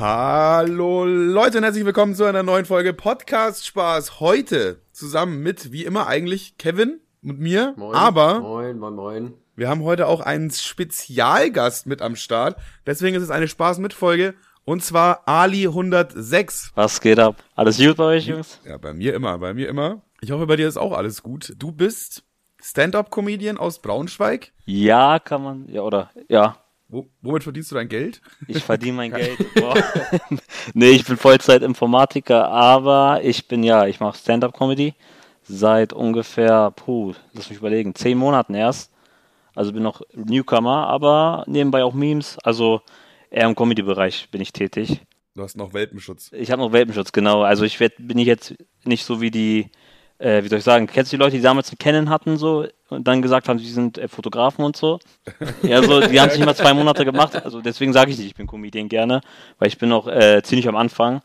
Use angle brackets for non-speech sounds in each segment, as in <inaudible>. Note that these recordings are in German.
Hallo Leute und herzlich willkommen zu einer neuen Folge Podcast Spaß. Heute zusammen mit, wie immer eigentlich, Kevin und mir. Moin. Aber Moin, moin, moin. wir haben heute auch einen Spezialgast mit am Start. Deswegen ist es eine Spaß-mit-Folge. Und zwar Ali106. Was geht ab? Alles gut bei euch, Jungs? Ja, bei mir immer, bei mir immer. Ich hoffe, bei dir ist auch alles gut. Du bist Stand-Up-Comedian aus Braunschweig. Ja, kann man, ja, oder, ja. Wo, womit verdienst du dein Geld? Ich verdiene mein <laughs> Geld. Boah. <laughs> nee, ich bin Vollzeit-Informatiker, aber ich bin, ja, ich mache Stand-Up-Comedy seit ungefähr, puh, lass mich überlegen, zehn Monaten erst. Also bin noch Newcomer, aber nebenbei auch Memes, also eher im Comedy-Bereich bin ich tätig. Du hast noch Welpenschutz. Ich habe noch Welpenschutz, genau. Also ich werd, bin ich jetzt nicht so wie die, äh, wie soll ich sagen, kennst du die Leute, die damals einen Canon hatten so und dann gesagt haben, sie sind äh, Fotografen und so? Ja, so, die haben es nicht mal zwei Monate gemacht. Also deswegen sage ich nicht, ich bin Comedian gerne, weil ich bin noch äh, ziemlich am Anfang.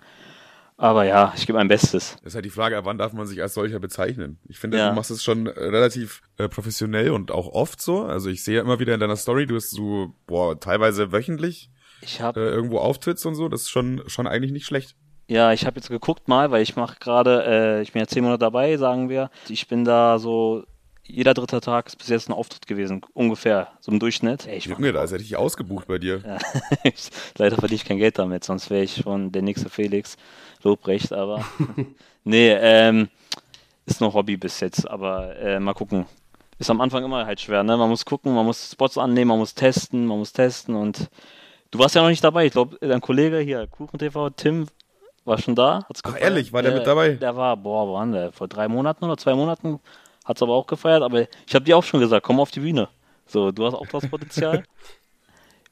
Aber ja, ich gebe mein Bestes. Das ist halt die Frage, wann darf man sich als solcher bezeichnen? Ich finde, Ja. du machst es schon äh, relativ äh, professionell und auch oft so. Also ich sehe ja immer wieder in deiner Story, du hast so, boah, teilweise wöchentlich Ich äh, habe irgendwo auftrittst und so. Das ist schon, schon eigentlich nicht schlecht. Ja, ich habe jetzt geguckt mal, weil ich mache gerade, äh, ich bin ja zehn Monate dabei, sagen wir. Ich bin da so jeder dritte Tag ist bis jetzt ein Auftritt gewesen, ungefähr so im Durchschnitt. Ey, ich Junge, da ist ja richtig ausgebucht bei dir. Ja. <laughs> Leider verdiene ich kein Geld damit, sonst wäre ich schon der nächste Felix Lobrecht, aber <laughs> nee, ähm, ist noch Hobby bis jetzt, aber äh, mal gucken. Ist am Anfang immer halt schwer, ne? Man muss gucken, man muss Spots annehmen, man muss testen, man muss testen und du warst ja noch nicht dabei. Ich glaube, dein Kollege hier, Kuchen TV, Tim, war schon da. Hat's Ach, ehrlich? War der mit dabei? Der war, boah, denn der? Vor drei Monaten oder zwei Monaten hat's aber auch gefeiert, aber ich habe dir auch schon gesagt, komm auf die Bühne. So, du hast auch das Potenzial. <laughs>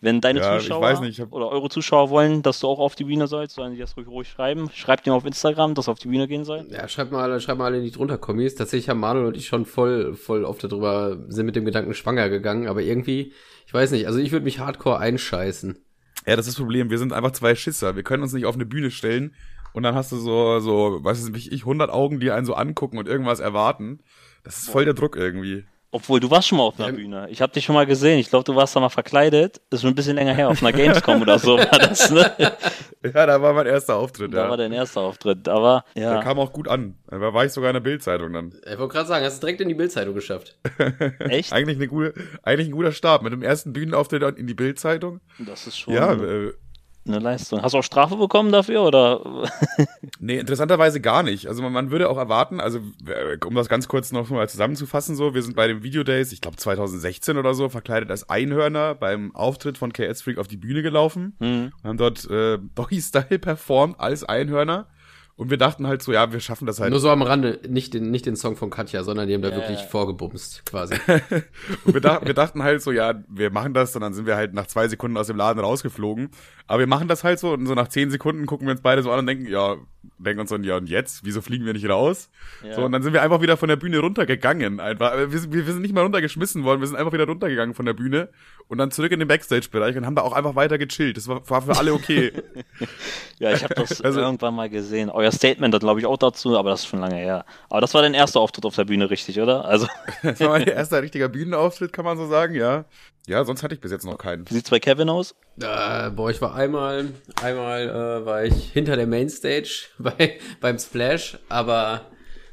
Wenn deine Ja, ich Zuschauer weiß nicht, ich hab- oder eure Zuschauer wollen, dass du auch auf die Bühne sollst, sollen die das ruhig, ruhig schreiben. Schreibt ihm auf Instagram, dass er auf die Bühne gehen soll. Ja, schreibt mal, schreibt mal alle nicht drunter, Kommis. Tatsächlich haben Manuel und ich schon voll, voll oft darüber, sind mit dem Gedanken schwanger gegangen, aber irgendwie, ich weiß nicht, also ich würde mich hardcore einscheißen. Ja, das ist das Problem. Wir sind einfach zwei Schisser. Wir können uns nicht auf eine Bühne stellen und dann hast du so, so, weißt du, nicht ich, 100 Augen, die einen so angucken und irgendwas erwarten. Das ist voll der Druck irgendwie. Obwohl, du warst schon mal auf einer Ja. Bühne. Ich habe dich schon mal gesehen. Ich glaube, du warst da mal verkleidet. Das ist schon ein bisschen länger her, auf einer Gamescom oder so war das, ne? <laughs> Ja, da war mein erster Auftritt. Da ja. war dein erster Auftritt. Aber, Der ja, kam auch gut an. Da war ich sogar in der Bildzeitung dann. Ich wollte gerade sagen, hast du direkt in die Bildzeitung geschafft. <laughs> echt? Eigentlich, eine gute, eigentlich ein guter Start. Mit dem ersten Bühnenauftritt in die Bildzeitung. Das ist schon Ja, äh, eine Leistung. Hast du auch Strafe bekommen dafür, oder? <laughs> nee, interessanterweise gar nicht. Also man, man würde auch erwarten, also äh, um das ganz kurz noch mal zusammenzufassen, so, wir sind bei den Videodays, ich glaube 2016 oder so, verkleidet als Einhörner beim Auftritt von KS Freak auf die Bühne gelaufen. Hm. und haben dort äh, Doggy Style <laughs> performt als Einhörner. Und wir dachten halt so, ja, wir schaffen das halt. Nur so am Rande, nicht den, nicht den Song von Katja, sondern die haben da Ja, wirklich ja. vorgebumst, quasi. <laughs> Und wir, dachten, wir dachten halt so, ja, wir machen das, und dann sind wir halt nach zwei Sekunden aus dem Laden rausgeflogen. Aber wir machen das halt so und so nach zehn Sekunden gucken wir uns beide so an und denken, ja, denken uns so, ja, und jetzt? Wieso fliegen wir nicht raus? Ja. So, und dann sind wir einfach wieder von der Bühne runtergegangen. Einfach. Wir, sind- wir, wir sind nicht mal runtergeschmissen worden, wir sind einfach wieder runtergegangen von der Bühne und dann zurück in den Backstage-Bereich und haben da auch einfach weiter gechillt. Das war, war für alle okay. <laughs> Ja, ich habe das Also- irgendwann mal gesehen. Euer Statement, da glaube ich auch dazu, aber das ist schon lange her. Aber das war dein erster Auftritt auf der Bühne, richtig, oder? Also, <laughs> Das war mein erster richtiger Bühnenauftritt, kann man so sagen, ja. Ja, sonst hatte ich bis jetzt noch keinen. wie sieht's bei Kevin aus? Äh, boah, ich war einmal, einmal äh, war ich hinter der Mainstage <laughs> bei, beim Splash, aber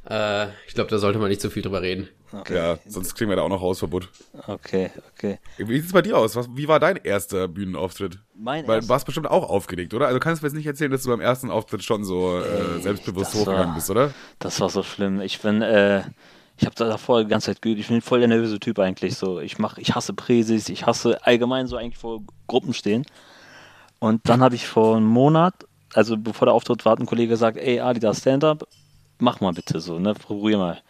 äh, ich glaube, da sollte man nicht so viel drüber reden. Okay. Ja, sonst kriegen wir da auch noch Hausverbot. Okay, okay. Wie sieht's bei dir aus? Was, wie war dein erster Bühnenauftritt? Mein Weil du warst bestimmt auch aufgeregt, oder? Also kannst du mir jetzt nicht erzählen, dass du beim ersten Auftritt schon so äh, selbstbewusst hochgegangen war- bist, oder? Das war so schlimm. Ich bin, äh, ich habe da davor die ganze Zeit geübt. Ich bin voll der nervöse Typ eigentlich. So, ich mach, ich hasse Präsis, ich hasse allgemein so eigentlich vor Gruppen stehen. Und dann habe ich vor einem Monat, also bevor der Auftritt war, hat ein Kollege gesagt, ey Ali, da Stand-up, mach mal bitte so, ne, probier mal.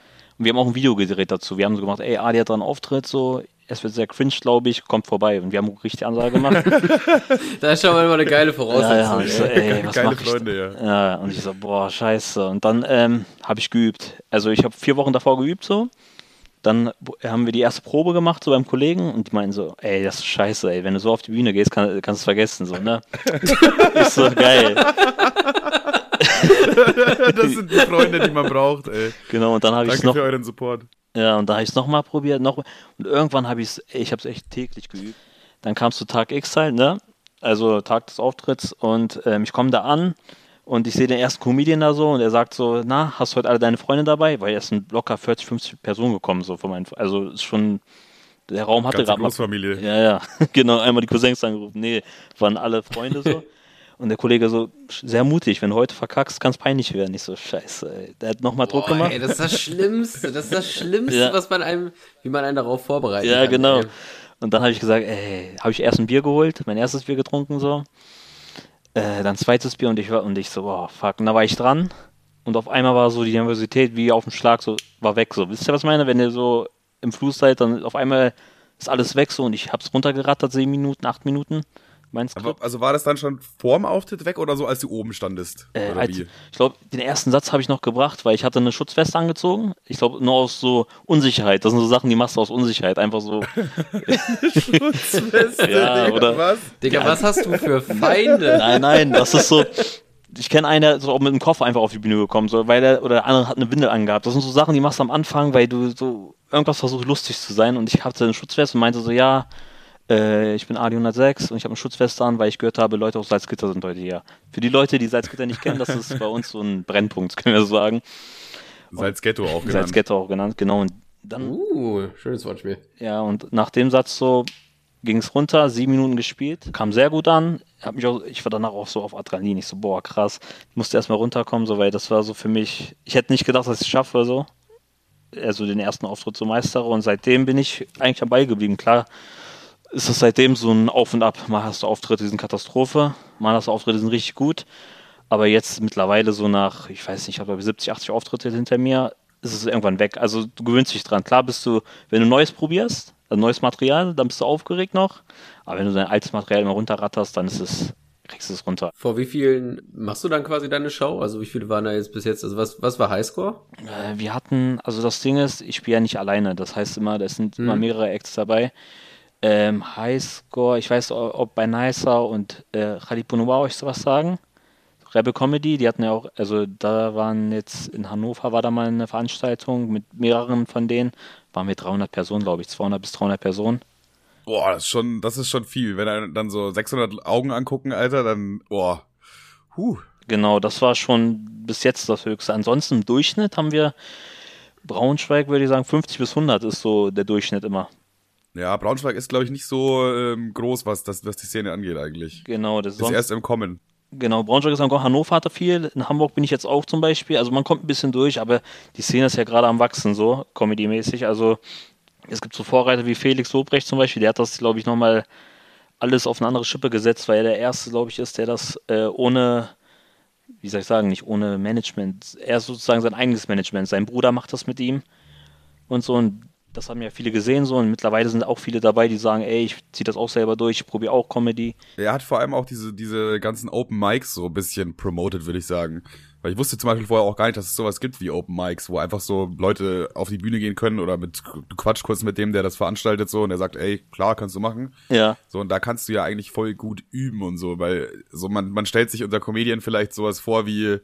Und wir haben auch ein Video gedreht dazu. Wir haben so gemacht, ey Ali hat da einen Auftritt, so, es wird sehr cringe, glaube ich, kommt vorbei. Und wir haben richtig Ansage gemacht. <laughs> Da ist schon mal immer eine geile ja, Voraussetzung. ja, und ich so, ey. ey, was Geile mach ich Freunde, da? Ja, und ich so, boah, scheiße. Und dann ähm, habe ich geübt. Also ich habe vier Wochen davor geübt so. Dann haben wir die erste Probe gemacht, so beim Kollegen, und die meinen so, ey, das ist scheiße, ey, wenn du so auf die Bühne gehst, kann, kannst du es vergessen, so, ne? <laughs> ist so geil. <laughs> das sind die <laughs> Freunde, die man braucht, ey. Genau, und dann habe ich es Danke noch, für euren Support. ja, und da habe ich es nochmal probiert, noch, und irgendwann habe ich es, ich habe es echt täglich geübt. Dann kam es zu Tag X halt, ne? also Tag des Auftritts. Und ähm, ich komme da an und ich sehe den ersten Comedian da so und er sagt so, na, hast du heute alle deine Freunde dabei? Weil es sind locker 40, 50 Personen gekommen, so von meinen, also ist schon, der Raum hatte gerade mal. Ja, ja, <laughs> genau, einmal die Cousins angerufen. Nee, waren alle Freunde so. Und der Kollege so, sehr mutig, wenn du heute verkackst, kann es peinlich werden. Ich so, scheiße, ey. Der hat nochmal Druck gemacht. ey, das ist das Schlimmste. Das ist das Schlimmste, Ja. was man einem, wie man einen darauf vorbereitet Ja, kann. genau. Ey. Und dann habe ich gesagt, ey, habe ich erst ein Bier geholt, mein erstes Bier getrunken so. Äh, dann zweites Bier und ich war und ich so, boah, fuck. Und da war ich dran und auf einmal war so die Nervosität wie auf dem Schlag so war weg so. Wisst ihr was ich meine? Wenn ihr so im Fluss seid, dann auf einmal ist alles weg so und ich hab's runtergerattert, sieben Minuten, acht Minuten. Mein Skript. Aber, also war das dann schon vorm Auftritt weg oder so, als du oben standest? Äh, oder als, wie? ich glaube, den ersten Satz habe ich noch gebracht, weil ich hatte eine Schutzweste angezogen. Ich glaube, nur aus so Unsicherheit. Das sind so Sachen, die machst du aus Unsicherheit. Einfach so. <laughs> Ja, Digga, oder- was? Digga, was hast du für Feinde? <laughs> Nein, nein, das ist so. Ich kenne einen, der ist auch mit einem Koffer einfach auf die Bühne gekommen, so, weil der, oder der andere hat eine Windel angehabt. Das sind so Sachen, die machst du am Anfang, weil du so irgendwas versuchst lustig zu sein. Und ich hatte eine Schutzweste und meinte so, ja, äh, ich bin Adi 106 und ich habe eine Schutzweste an, weil ich gehört habe, Leute aus Salzgitter sind heute hier. Für die Leute, die Salzgitter nicht kennen, das ist bei uns so ein Brennpunkt, <laughs> können wir so sagen. Salzghetto auch genannt. Salzgitter auch genannt, genau. Und dann Uh, schönes Wortspiel. ja, und nach dem Satz so ging es runter, sieben Minuten gespielt, kam sehr gut an. Hab mich auch, ich war danach auch so auf Adrenalin. Ich so, boah, krass. Ich musste erstmal runterkommen, so, weil das war so für mich, ich hätte nicht gedacht, dass ich es schaffe, so. Also den ersten Auftritt so meistere. Und seitdem bin ich eigentlich am Ball geblieben. Klar ist es seitdem so ein Auf und Ab. Mal hast du Auftritte, die sind Katastrophe, mal hast du Auftritte, die sind richtig gut. Aber jetzt mittlerweile so nach, ich weiß nicht, ich habe glaube ich 70, 80 Auftritte hinter mir, ist es irgendwann weg. Also du gewöhnst dich dran. Klar bist du, wenn du Neues probierst, also neues Material, dann bist du aufgeregt noch. Aber wenn du dein altes Material immer runterratterst, dann ist es, kriegst du es runter. Vor wie vielen machst du dann quasi deine Show? Also wie viele waren da jetzt bis jetzt? Also was, was war Highscore? Äh, wir hatten, also das Ding ist, ich spiele ja nicht alleine. Das heißt immer, da sind immer mehrere Acts dabei. Ähm, Highscore, ich weiß, ob bei Nicer und äh, Khalid Bonoba euch sowas sagen. Rebel Comedy, die hatten ja auch, also da waren jetzt in Hannover war da mal eine Veranstaltung mit mehreren von denen, waren wir 300 Personen, glaube ich, 200 bis 300 Personen. Boah, das ist schon, das ist schon viel. Wenn er dann so 600 Augen angucken, Alter, dann, boah. Huh. Genau, das war schon bis jetzt das Höchste. Ansonsten im Durchschnitt haben wir Braunschweig, würde ich sagen, 50 bis 100 ist so der Durchschnitt immer. Ja, Braunschweig ist, glaube ich, nicht so ähm, groß, was, das, was die Szene angeht eigentlich. Genau, das Ist sonst, erst im Kommen. genau, Braunschweig ist am Kommen, Hannover hatte viel, in Hamburg bin ich jetzt auch zum Beispiel, also man kommt ein bisschen durch, aber die Szene ist ja gerade am Wachsen, so, Comedy-mäßig, also es gibt so Vorreiter wie Felix Lobrecht zum Beispiel, der hat das, glaube ich, nochmal alles auf eine andere Schippe gesetzt, weil er der Erste, glaube ich, ist, der das äh, ohne, wie soll ich sagen, nicht ohne Management, er ist sozusagen sein eigenes Management, sein Bruder macht das mit ihm und so und das haben ja viele gesehen so und mittlerweile sind auch viele dabei, die sagen, ey, ich ziehe das auch selber durch, ich probiere auch Comedy. Er hat vor allem auch diese, diese ganzen Open Mics so ein bisschen promoted, würde ich sagen. Weil ich wusste zum Beispiel vorher auch gar nicht, dass es sowas gibt wie Open Mics, wo einfach so Leute auf die Bühne gehen können oder mit, du quatsch kurz mit dem, der das veranstaltet so und der sagt, ey, klar, kannst du machen. Ja. So, und da kannst du ja eigentlich voll gut üben und so, weil so man, man stellt sich unter Comedian vielleicht sowas vor wie,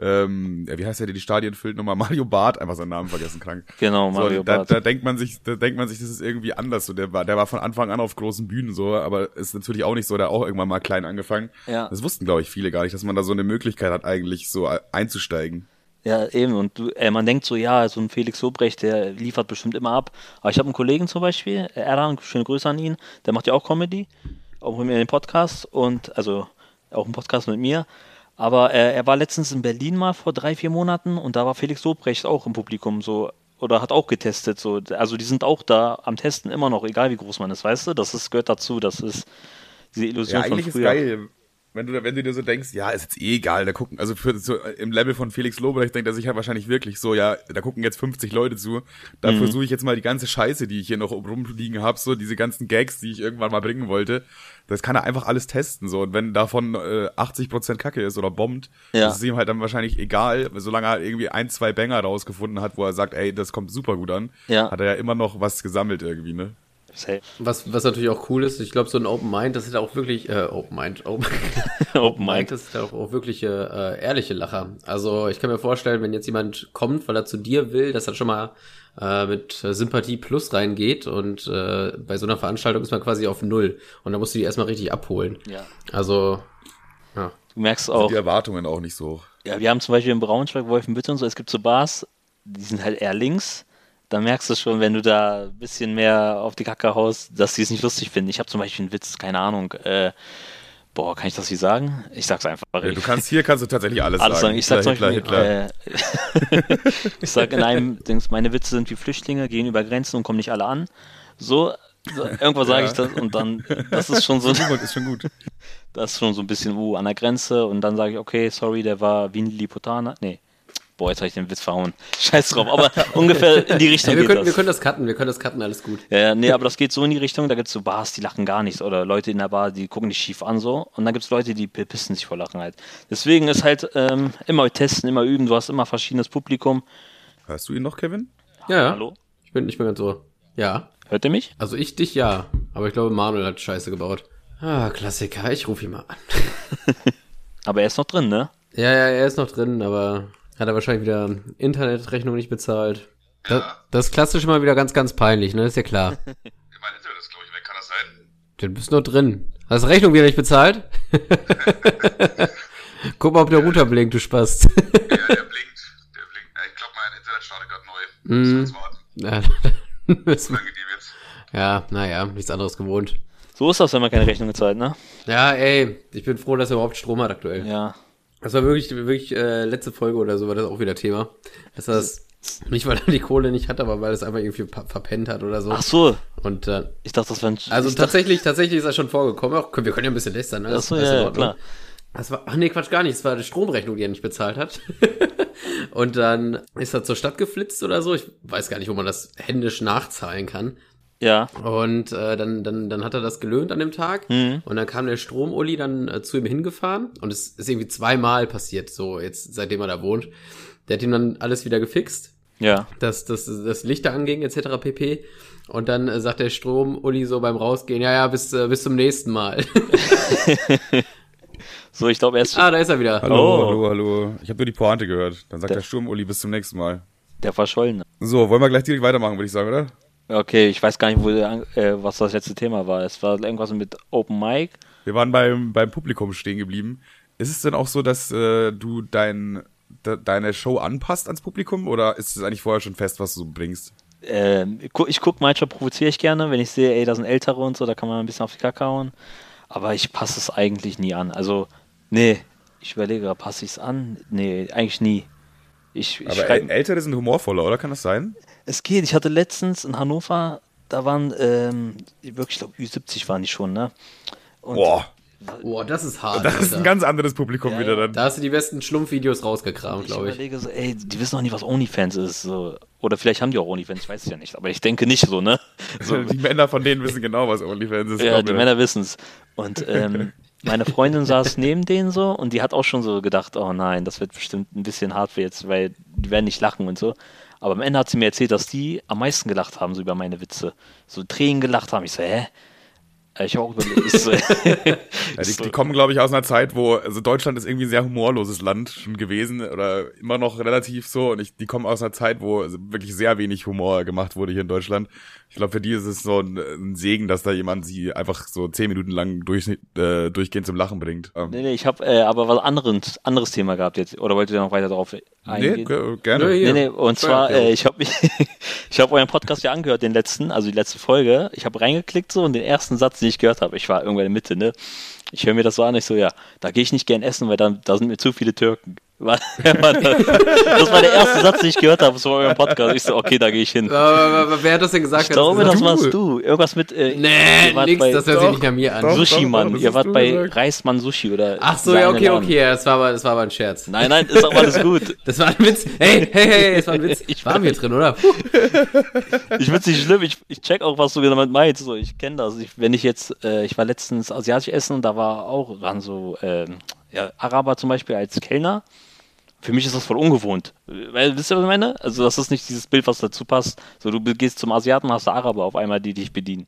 ähm, wie heißt der, der die Stadien füllt, nochmal <laughs> Mario Barth, einfach seinen Namen vergessen, krank. Genau, Mario so, da, Barth. da denkt man sich, da denkt man sich, das ist irgendwie anders. So, der war, der war von Anfang an auf großen Bühnen so, aber ist natürlich auch nicht so, der hat auch irgendwann mal klein angefangen. Ja. Das wussten, glaube ich, viele gar nicht, dass man da so eine Möglichkeit hat, eigentlich so einzusteigen. Ja, eben. Und du, äh, man denkt so, ja, so ein Felix Lobrecht, der liefert bestimmt immer ab. Aber ich habe einen Kollegen zum Beispiel, äh, Erdan, schöne Grüße an ihn, der macht ja auch Comedy, auch mit mir den Podcast und also auch einen Podcast mit mir. Aber äh, er war letztens in Berlin mal vor drei, vier Monaten und da war Felix Lobrecht auch im Publikum so oder hat auch getestet. So. Also die sind auch da am Testen immer noch, egal wie groß man ist, weißt du? Das ist, gehört dazu, das ist diese Illusion Ja, von eigentlich ist früher. geil. Wenn du, wenn du dir so denkst, ja, ist jetzt eh egal, da gucken, also für, so, im Level von Felix Lobrecht denkt er sich halt wahrscheinlich wirklich so, ja, da gucken jetzt 50 Leute zu, da Mhm. versuche ich jetzt mal die ganze Scheiße, die ich hier noch rumliegen habe, so diese ganzen Gags, die ich irgendwann mal bringen wollte, das kann er einfach alles testen, so, und wenn davon äh, 80% Kacke ist oder bombt, Ja. das ist ihm halt dann wahrscheinlich egal, solange er halt irgendwie ein, zwei Banger rausgefunden hat, wo er sagt, ey, das kommt super gut an, Ja. hat er ja immer noch was gesammelt irgendwie, ne? Was, was natürlich auch cool ist, ich glaube, so ein Open Mind, das ist auch wirklich, äh, Open Mind, Open, <laughs> Open Mind, das ist auch, auch wirkliche, äh, ehrliche Lacher. Also ich kann mir vorstellen, wenn jetzt jemand kommt, weil er zu dir will, dass er schon mal äh, mit Sympathie plus reingeht und äh, bei so einer Veranstaltung ist man quasi auf Null und da musst du die erstmal richtig abholen. Ja. Also, ja. Du merkst auch, Die Erwartungen auch nicht so hoch. ja, wir haben zum Beispiel in Braunschweig, Wolfenbüttel und so, es gibt so Bars, die sind halt eher links. Da merkst du schon, wenn du da ein bisschen mehr auf die Kacke haust, dass die es nicht lustig finden. Ich habe zum Beispiel einen Witz, keine Ahnung, äh, boah, kann ich das hier sagen? Ich sag's einfach. Ja, du kannst hier kannst du tatsächlich alles, alles sagen. Ich sag Hitler, Beispiel, Hitler. Äh, <laughs> ich sag in einem Dings, meine Witze sind wie Flüchtlinge, gehen über Grenzen und kommen nicht alle an. So, so irgendwas sage ich das und dann, das ist schon <laughs> so, Ist schon gut, ist schon gut. das ist schon so ein bisschen uh, an der Grenze und dann sage ich, okay, sorry, der war wie ein Lilliputaner. Nee. Boah, jetzt habe ich den Witz verhauen. <laughs> Scheiß drauf, aber ungefähr in die Richtung Hey, wir, geht können, das. wir können das cutten, wir können das cutten, alles gut. Ja, ja, nee, aber das geht so in die Richtung, da gibt's so Bars, die lachen gar nicht. Oder Leute in der Bar, die gucken dich schief an so. Und dann gibt's Leute, die pissen sich vor Lachen halt. Deswegen ist halt ähm, immer testen, immer üben. Du hast immer verschiedenes Publikum. Hörst du ihn noch, Kevin? Ja, ja. Hallo? Ich bin, ich bin ganz so. Ja. Hört ihr mich? Also ich dich ja, aber ich glaube, Manuel hat Scheiße gebaut. Ah, Klassiker, ich rufe ihn mal an. <laughs> Aber er ist noch drin, ne? Ja, ja, er ist noch drin, aber hat er wahrscheinlich wieder Internetrechnung nicht bezahlt. Das, das ist klassisch immer wieder ganz, ganz peinlich, ne? Ist ja klar. <laughs> Mein Internet ist, glaube ich, weg. Kann das sein? Du bist noch drin. Hast Rechnung wieder nicht bezahlt? <laughs> Guck mal, ob der Router blinkt, du Spast. Ja, der <laughs> blinkt. Der blinkt. Ich glaube, mein Internet startet gerade neu. Mhm. Müssen wir warten. Ja, dann müssen wir- Angenehm jetzt. ja, naja, nichts anderes gewohnt. So ist das, wenn man keine Rechnung gezahlt, ne? Ja, ey, ich bin froh, dass er überhaupt Strom hat aktuell. Ja. Das war wirklich, wirklich äh, letzte Folge oder so war das auch wieder Thema. Dass das nicht, weil er die Kohle nicht hat, aber weil er es einfach irgendwie verpennt hat oder so. Ach so. Und äh, Ich dachte, das wäre ein. also dachte, tatsächlich, tatsächlich ist das schon vorgekommen. Auch, wir können ja ein bisschen lästern. Ne? Ach so, Das ja, ja, klar. Das war, ach nee, Quatsch, gar nicht. Es war die Stromrechnung, die er nicht bezahlt hat. <laughs> und dann ist er zur Stadt geflitzt oder so. Ich weiß gar nicht, wo man das händisch nachzahlen kann. Ja. Und äh, dann, dann, dann hat er das gelöhnt an dem Tag. Mhm. Und dann kam der Strom-Uli dann äh, zu ihm hingefahren. Und es ist irgendwie zweimal passiert, so jetzt seitdem er da wohnt. Der hat ihm dann alles wieder gefixt, Ja. dass, dass das Lichter anging etc. pp. Und dann äh, sagt der Strom-Uli so beim Rausgehen, ja, ja, bis, äh, bis zum nächsten Mal. <laughs> So, ich glaube, er ist ah, da ist er wieder. Hallo, Oh. hallo, hallo. Ich habe nur die Pointe gehört. Dann sagt der, Sturm, Uli, bis zum nächsten Mal. der Verschollene. So, wollen wir gleich direkt weitermachen, würde ich sagen, oder? Okay, ich weiß gar nicht, wo äh, was das letzte Thema war. Es war irgendwas mit Open Mic. Wir waren beim, beim Publikum stehen geblieben. Ist es denn auch so, dass äh, du dein, de, deine Show anpasst ans Publikum oder ist es eigentlich vorher schon fest, was du bringst? Ähm, ich guck, ich guck manchmal provoziere ich gerne, wenn ich sehe, ey, da sind Ältere und so, da kann man ein bisschen auf die Kacke hauen. Aber ich passe es eigentlich nie an. Also, nee, ich überlege, passe ich es an? Nee, eigentlich nie. Ich, ich Aber Ältere sind humorvoller, oder? Kann das sein? Es geht. Ich hatte letztens in Hannover, da waren ähm, wirklich, ich glaube, Ü70 waren die schon, ne? Und Boah, Boah, das ist hart. das ist ein Alter. ganz anderes Publikum Ja, wieder dann. da hast du die besten Schlumpfvideos rausgekramt, glaube ich. überlege so, ey, die wissen noch nicht, was OnlyFans ist. So. Oder vielleicht haben die auch OnlyFans, ich weiß es ja nicht. Aber ich denke nicht so, ne? <laughs> So, Die Männer von denen wissen genau, was OnlyFans ist. Ja, die. Männer wissen es. Und ähm, <laughs> meine Freundin saß neben denen so und die hat auch schon so gedacht, oh nein, das wird bestimmt ein bisschen hart für jetzt, weil die werden nicht lachen und so. Aber am Ende hat sie mir erzählt, dass die am meisten gelacht haben, so über meine Witze. So Tränen gelacht haben. Ich so, hä? Äh, Ich auch. Ich so, <laughs> Ja, die, die kommen, glaube ich, aus einer Zeit, wo, also Deutschland ist irgendwie ein sehr humorloses Land schon gewesen oder immer noch relativ so. Und ich, die kommen aus einer Zeit, wo also wirklich sehr wenig Humor gemacht wurde hier in Deutschland. Ich glaube, für die ist es so ein, ein Segen, dass da jemand sie einfach so zehn Minuten lang durch, äh, durchgehend zum Lachen bringt. Ähm, nee, nee, ich habe äh, aber was anderes, anderes Thema gehabt jetzt. Oder wollt ihr noch weiter darauf nee, eingehen? ge- gerne. Nee, Nee, nee, und zwar, Steuererklärung. äh, ich habe <laughs> ich hab euren Podcast ja angehört, den letzten, also die letzte Folge. Ich habe reingeklickt so und den ersten Satz, den ich gehört habe, ich war irgendwann in der Mitte, ne? Ich höre mir das so an, ich so, ja, da gehe ich nicht gern essen, weil da, da sind mir zu viele Türken. War, <laughs> war das, das war der erste Satz, den ich gehört habe, so eurem Podcast. Ich so, okay, da gehe ich hin. Aber, wer hat das denn gesagt? Ich glaube, das warst du. Irgendwas mit, äh, Nee, nix, bei das hört sich nicht nach mir an. doch. Sushi Mann. das Ihr wart bei gesagt. Reismann Sushi oder. Ach so, ja, okay, Laden. okay, das war aber, das war aber ein Scherz. Nein, nein, ist auch alles gut. <laughs> Das war ein Witz. Hey, hey, hey, das war ein Witz. Ich Waren wir drin, oder? Ich find's nicht schlimm, ich, ich check auch, was du damit meinst. So, ich kenne das. Ich, wenn ich jetzt, äh, ich war letztens asiatisch essen und da war auch ran so, ähm, ja, Araber zum Beispiel als Kellner. Für mich ist das voll ungewohnt. Weil, wisst ihr, was ich meine? Also, das ist nicht dieses Bild, was dazu passt. So, du gehst zum Asiaten, hast Araber auf einmal, die dich bedienen.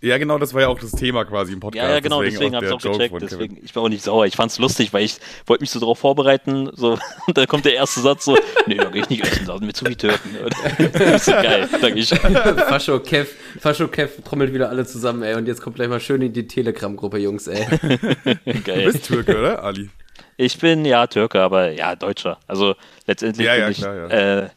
Ja, genau, das war ja auch das Thema quasi im Podcast. Ja, ja, genau, deswegen, deswegen habe ich auch gecheckt. Deswegen, ich war auch nicht sauer. Ich fand's lustig, weil ich wollte mich so darauf vorbereiten. So, <laughs> und dann kommt der erste Satz so, nee, da geh ich nicht essen, da sind mir zu viel Türken. das <laughs> ist so geil, sag ich. <laughs> Fascho Kev, Fascho Kev trommelt wieder alle zusammen, ey. Und jetzt kommt gleich mal schön in die Telegram-Gruppe, Jungs, ey. geil. Du bist Türke, oder, Ali? Ich bin ja Türke, aber ja, Deutscher. Also letztendlich ja, bin ja, ich, klar, ja. Äh,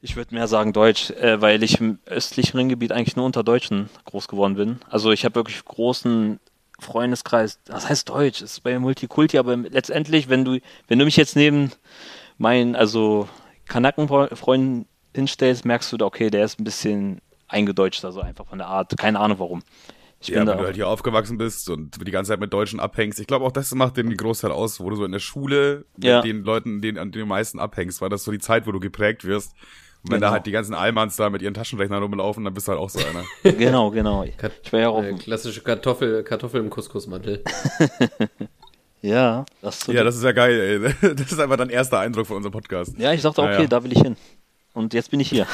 ich würde mehr sagen Deutsch, äh, weil ich im östlichen Ringgebiet eigentlich nur unter Deutschen groß geworden bin. Also ich habe wirklich großen Freundeskreis. Das heißt Deutsch, ist bei Multikulti, aber letztendlich, wenn du, wenn du mich jetzt neben meinen, also Kanakenfreunden hinstellst, merkst du, okay, der ist ein bisschen eingedeutscht, also einfach von der Art. Keine Ahnung warum. Ich ja, wenn du halt hier aufgewachsen bist und die ganze Zeit mit Deutschen abhängst. Ich glaube auch, das macht den Großteil aus, wo du so in der Schule ja. mit den Leuten, denen, an denen du meisten abhängst, weil das so die Zeit, wo du geprägt wirst. Und wenn genau. da halt die ganzen Allmanns da mit ihren Taschenrechnern rumlaufen, dann bist du halt auch so einer. <laughs> genau, genau. Ich war ja auch äh, klassische Kartoffel, Kartoffel im Couscous-Mantel. <laughs> ja, das, ja, das ist ja geil, ey. <laughs> Das ist einfach dein erster Eindruck von unserem Podcast. Ja, ich dachte, okay, naja. da will ich hin. Und jetzt bin ich hier.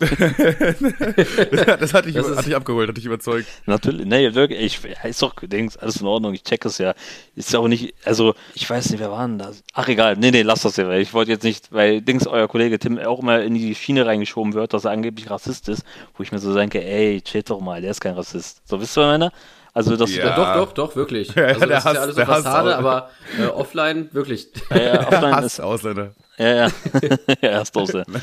<laughs> das hatte ich, das hatte ich abgeholt, hatte ich überzeugt. Natürlich, nee, wirklich, ich, ist doch, Dings, alles in Ordnung, ich check es ja. Ist auch nicht, also, ich weiß nicht, wer war denn das? Ach, egal, nee, nee, lass das ja, weil ich wollte jetzt nicht, weil Dings, euer Kollege Tim auch immer in die Schiene reingeschoben wird, dass er angeblich Rassist ist, wo ich mir so denke, ey, chill doch mal, der ist kein Rassist. So, wisst ihr, meine? Also das ja. ja. doch, doch, doch, wirklich. <laughs> Also das Hass, ist ja alles so Fassade, aber äh, offline wirklich. Ja, ja <laughs> offline Hass ist Ausländer. Ja, ja. ja, erst Ausländer.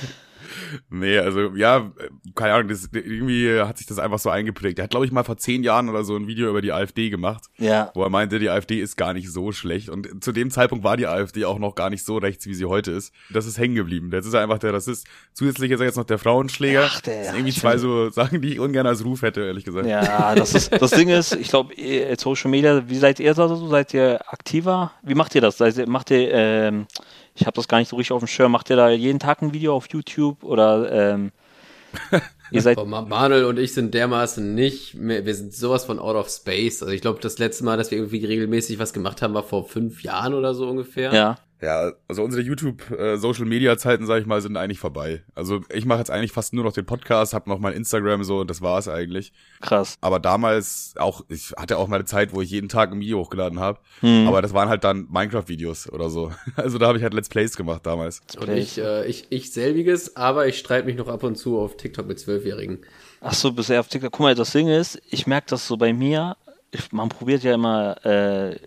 Nee, also ja, keine Ahnung, das, irgendwie hat sich das einfach so eingeprägt. Er hat, glaube ich, mal vor zehn Jahren oder so ein Video über die AfD gemacht, ja. wo er meinte, die AfD ist gar nicht so schlecht. Und zu dem Zeitpunkt war die AfD auch noch gar nicht so rechts, wie sie heute ist. Das ist hängen geblieben. Jetzt ist einfach der Rassist. Zusätzlich ist er jetzt noch der Frauenschläger. Ach, der, das sind irgendwie zwei so Sachen, die ich ungern als Ruf hätte, ehrlich gesagt. Ja, das ist, das Ding ist, ich glaube, Social Media, wie seid ihr da so? Seid ihr aktiver? Wie macht ihr das? Seid ihr, macht ihr, ähm, ich habe das gar nicht so richtig auf dem Schirm. Macht ihr da jeden Tag ein Video auf YouTube oder ähm, <laughs> ihr seid Manuel und ich sind dermaßen nicht mehr, wir sind sowas von out of space. Also ich glaube, das letzte Mal, dass wir irgendwie regelmäßig was gemacht haben, war vor fünf Jahren oder so ungefähr. Ja. Ja, also unsere YouTube äh, Social Media Zeiten, sag ich mal, sind eigentlich vorbei. Also ich mache jetzt eigentlich fast nur noch den Podcast, habe noch mein Instagram so und das war's eigentlich. Krass. Aber damals auch ich hatte auch mal eine Zeit, wo ich jeden Tag ein Video hochgeladen habe, hm. aber das waren halt dann Minecraft Videos oder so. <laughs> Also da habe ich halt Let's Plays gemacht damals. Und ich äh, ich ich selbiges, aber ich streite mich noch ab und zu auf TikTok mit Zwölfjährigen. Ach so, bisher auf TikTok. Guck mal, das Ding ist, ich merke das so bei mir. Ich, man probiert ja immer äh,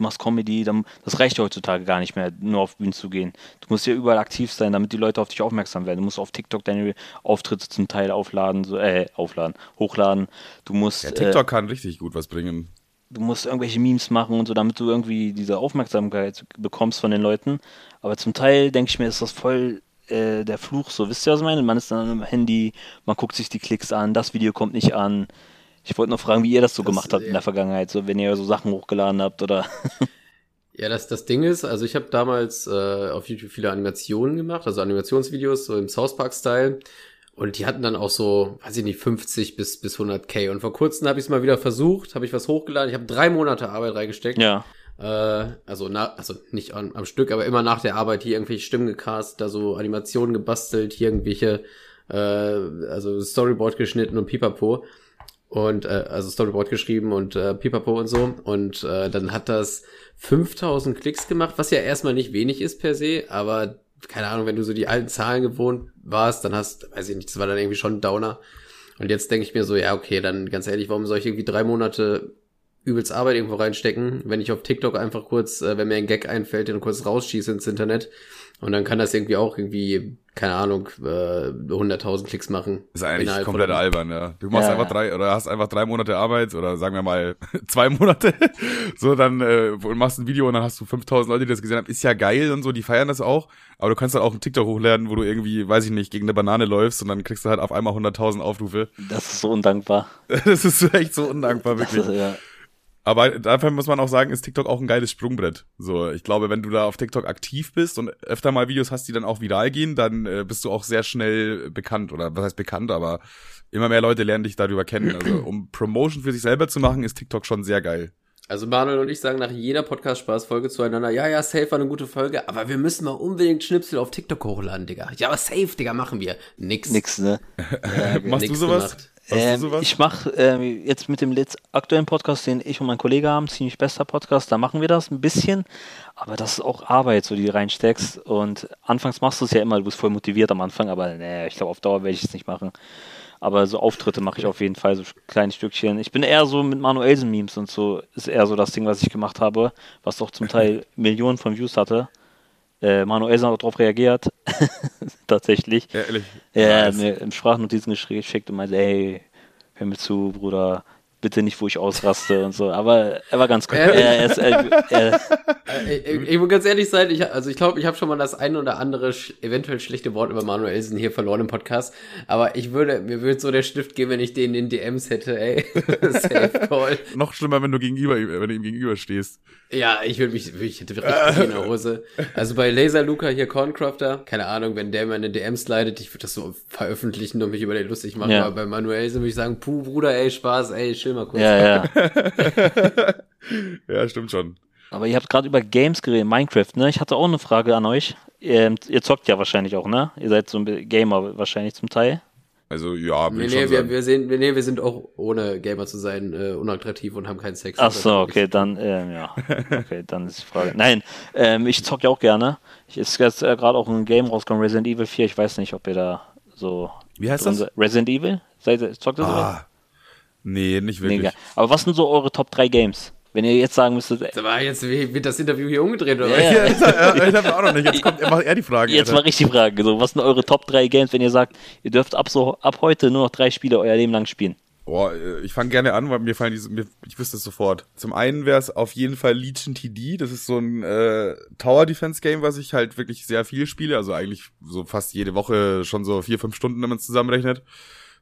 machst Comedy, dann, das reicht ja heutzutage gar nicht mehr, nur auf Bühnen zu gehen. Du musst ja überall aktiv sein, damit die Leute auf dich aufmerksam werden. Du musst auf TikTok deine Auftritte zum Teil aufladen, so, äh, aufladen, hochladen. Du musst. Ja, TikTok äh, kann richtig gut was bringen. Du musst irgendwelche Memes machen und so, damit du irgendwie diese Aufmerksamkeit bekommst von den Leuten. Aber zum Teil denke ich mir, ist das voll äh, der Fluch, so wisst ihr, was ich meine? Man ist dann am Handy, man guckt sich die Klicks an, das Video kommt nicht an ich wollte noch fragen, wie ihr das so das, gemacht habt ja. in der Vergangenheit, so wenn ihr so Sachen hochgeladen habt oder. <laughs> Ja, das, das Ding ist, also ich habe damals äh, auf YouTube viele Animationen gemacht, also Animationsvideos, so im South Park-Style. Und die hatten dann auch so, weiß ich nicht, 50 bis, bis 100k. Und vor kurzem habe ich es mal wieder versucht, habe ich was hochgeladen. Ich habe drei Monate Arbeit reingesteckt. Ja. Äh, also, na, also nicht am, am Stück, aber immer nach der Arbeit hier irgendwelche Stimmen gecastet, da so Animationen gebastelt, hier irgendwelche, äh, also Storyboard geschnitten und pipapo und äh, also Storyboard geschrieben und äh, Pipapo und so und äh, dann hat das 5000 Klicks gemacht, was ja erstmal nicht wenig ist per se, aber keine Ahnung, wenn du so die alten Zahlen gewohnt warst, dann hast, weiß ich nicht, das war dann irgendwie schon ein Downer. Und jetzt denke ich mir so, ja, okay, dann ganz ehrlich, warum soll ich irgendwie drei Monate übelst Arbeit irgendwo reinstecken, wenn ich auf TikTok einfach kurz, äh, wenn mir ein Gag einfällt, den kurz rausschieße ins Internet und dann kann das irgendwie auch irgendwie, keine Ahnung, äh, 100.000 Klicks machen. Ist eigentlich komplett albern, ja. Du machst ja, einfach drei, oder hast einfach drei Monate Arbeit, oder sagen wir mal <laughs> zwei Monate, <laughs> so dann, äh, und machst ein Video und dann hast du 5.000 Leute, die das gesehen haben. Ist ja geil und so, die feiern das auch. Aber du kannst dann auch einen TikTok hochladen, wo du irgendwie, weiß ich nicht, gegen eine Banane läufst und dann kriegst du halt auf einmal 100.000 Aufrufe. Das ist so undankbar. <laughs> das ist echt so undankbar, wirklich. Das, ja. Aber dafür muss man auch sagen, ist TikTok auch ein geiles Sprungbrett. So, ich glaube, wenn du da auf TikTok aktiv bist und öfter mal Videos hast, die dann auch viral gehen, dann äh, bist du auch sehr schnell bekannt oder was heißt bekannt, aber immer mehr Leute lernen dich darüber kennen. Also, um Promotion für sich selber zu machen, ist TikTok schon sehr geil. Also Manuel und ich sagen nach jeder Podcast-Spaß-Folge zueinander, ja, ja, safe war eine gute Folge, aber wir müssen mal unbedingt Schnipsel auf TikTok hochladen, Digga. Ja, aber safe, Digga, machen wir. Nix. Nix, ne? Ja, <laughs> Machst du nix sowas? gemacht. Ähm, ich mache ähm, jetzt mit dem letzt aktuellen Podcast, den ich und mein Kollege haben, ziemlich bester Podcast, da machen wir das ein bisschen, aber das ist auch Arbeit, so die du reinsteckst und anfangs machst du es ja immer, du bist voll motiviert am Anfang, aber nee, ich glaube auf Dauer werde ich es nicht machen. Aber so Auftritte mache ich auf jeden Fall, so kleine Stückchen. Ich bin eher so mit Manuelsen-Memes und so, ist eher so das Ding, was ich gemacht habe, was doch zum <laughs> Teil Millionen von Views hatte. Äh, Manuelsen hat darauf reagiert, <laughs> tatsächlich. Ja, ehrlich. Ja, er hat mir Sprachnotizen geschickt und meinte, hey, hör mir zu, Bruder, bitte nicht, wo ich ausraste und so. Aber er war ganz? Er, er, ist- er, er, Äh, Ich, ich muss ganz ehrlich sein, ich, also ich glaube, ich habe schon mal das ein oder andere sch eventuell schlechte Wort über Manuelsen hier verloren im Podcast. Aber ich würde, mir würde so der Stift geben, wenn ich den in DMs hätte, ey. <laughs> Safe Call. Noch schlimmer, wenn du gegenüber, ihm- wenn du ihm gegenüber stehst. Ja, ich würde mich, ich hätte richtig in der Hose. Also bei Laser Luca hier Corncrafter, keine Ahnung, wenn der meine DMs leidet, ich würde das so veröffentlichen und mich über den lustig machen. Ja. Aber bei Manuelsen würde ich sagen, puh, Bruder, ey, Spaß, ey, chill mal kurz. ja, ja. <laughs> Ja, stimmt schon. Aber ihr habt gerade über Games geredet, Minecraft, ne? Ich hatte auch eine Frage an euch. Ihr, ihr zockt ja wahrscheinlich auch, ne? Ihr seid so ein Gamer wahrscheinlich zum Teil. Also, ja, Nee, nee, wir, wir, sind, nee, wir sind auch ohne Gamer zu sein äh, unattraktiv und haben keinen Sex. Ach so, okay, dann, ähm, ja. Okay, dann ist die Frage. Nein, ähm, ich zock ja auch gerne. Ich ist jetzt äh, gerade auch ein Game rausgekommen, Resident Evil 4. Ich weiß nicht, ob ihr da so. Wie heißt das? seid. Resident Evil? Seid ihr, zockt ihr? Ah, nee, nicht Nee, wirklich. geil. Aber was sind so eure Top 3 Games? Wenn ihr jetzt sagen müsstet, Sag mal, jetzt wie- wird das Interview hier umgedreht, oder? Ja, was? ja. ja, ich hab auch noch nicht. Jetzt kommt macht er die Frage. jetzt Alter. mal richtig Frage, so, was sind eure Top 3 Games, wenn ihr sagt, ihr dürft ab, so, ab heute nur noch drei Spiele euer Leben lang spielen? Boah, äh, ich fange gerne an, weil mir fallen diese, mir, ich wüsste es sofort. Zum einen wäre es auf jeden Fall Legion TD. Das ist so ein äh, Tower Defense Game, was ich halt wirklich sehr viel spiele. Also eigentlich so fast jede Woche schon so vier, fünf Stunden, wenn man es zusammenrechnet.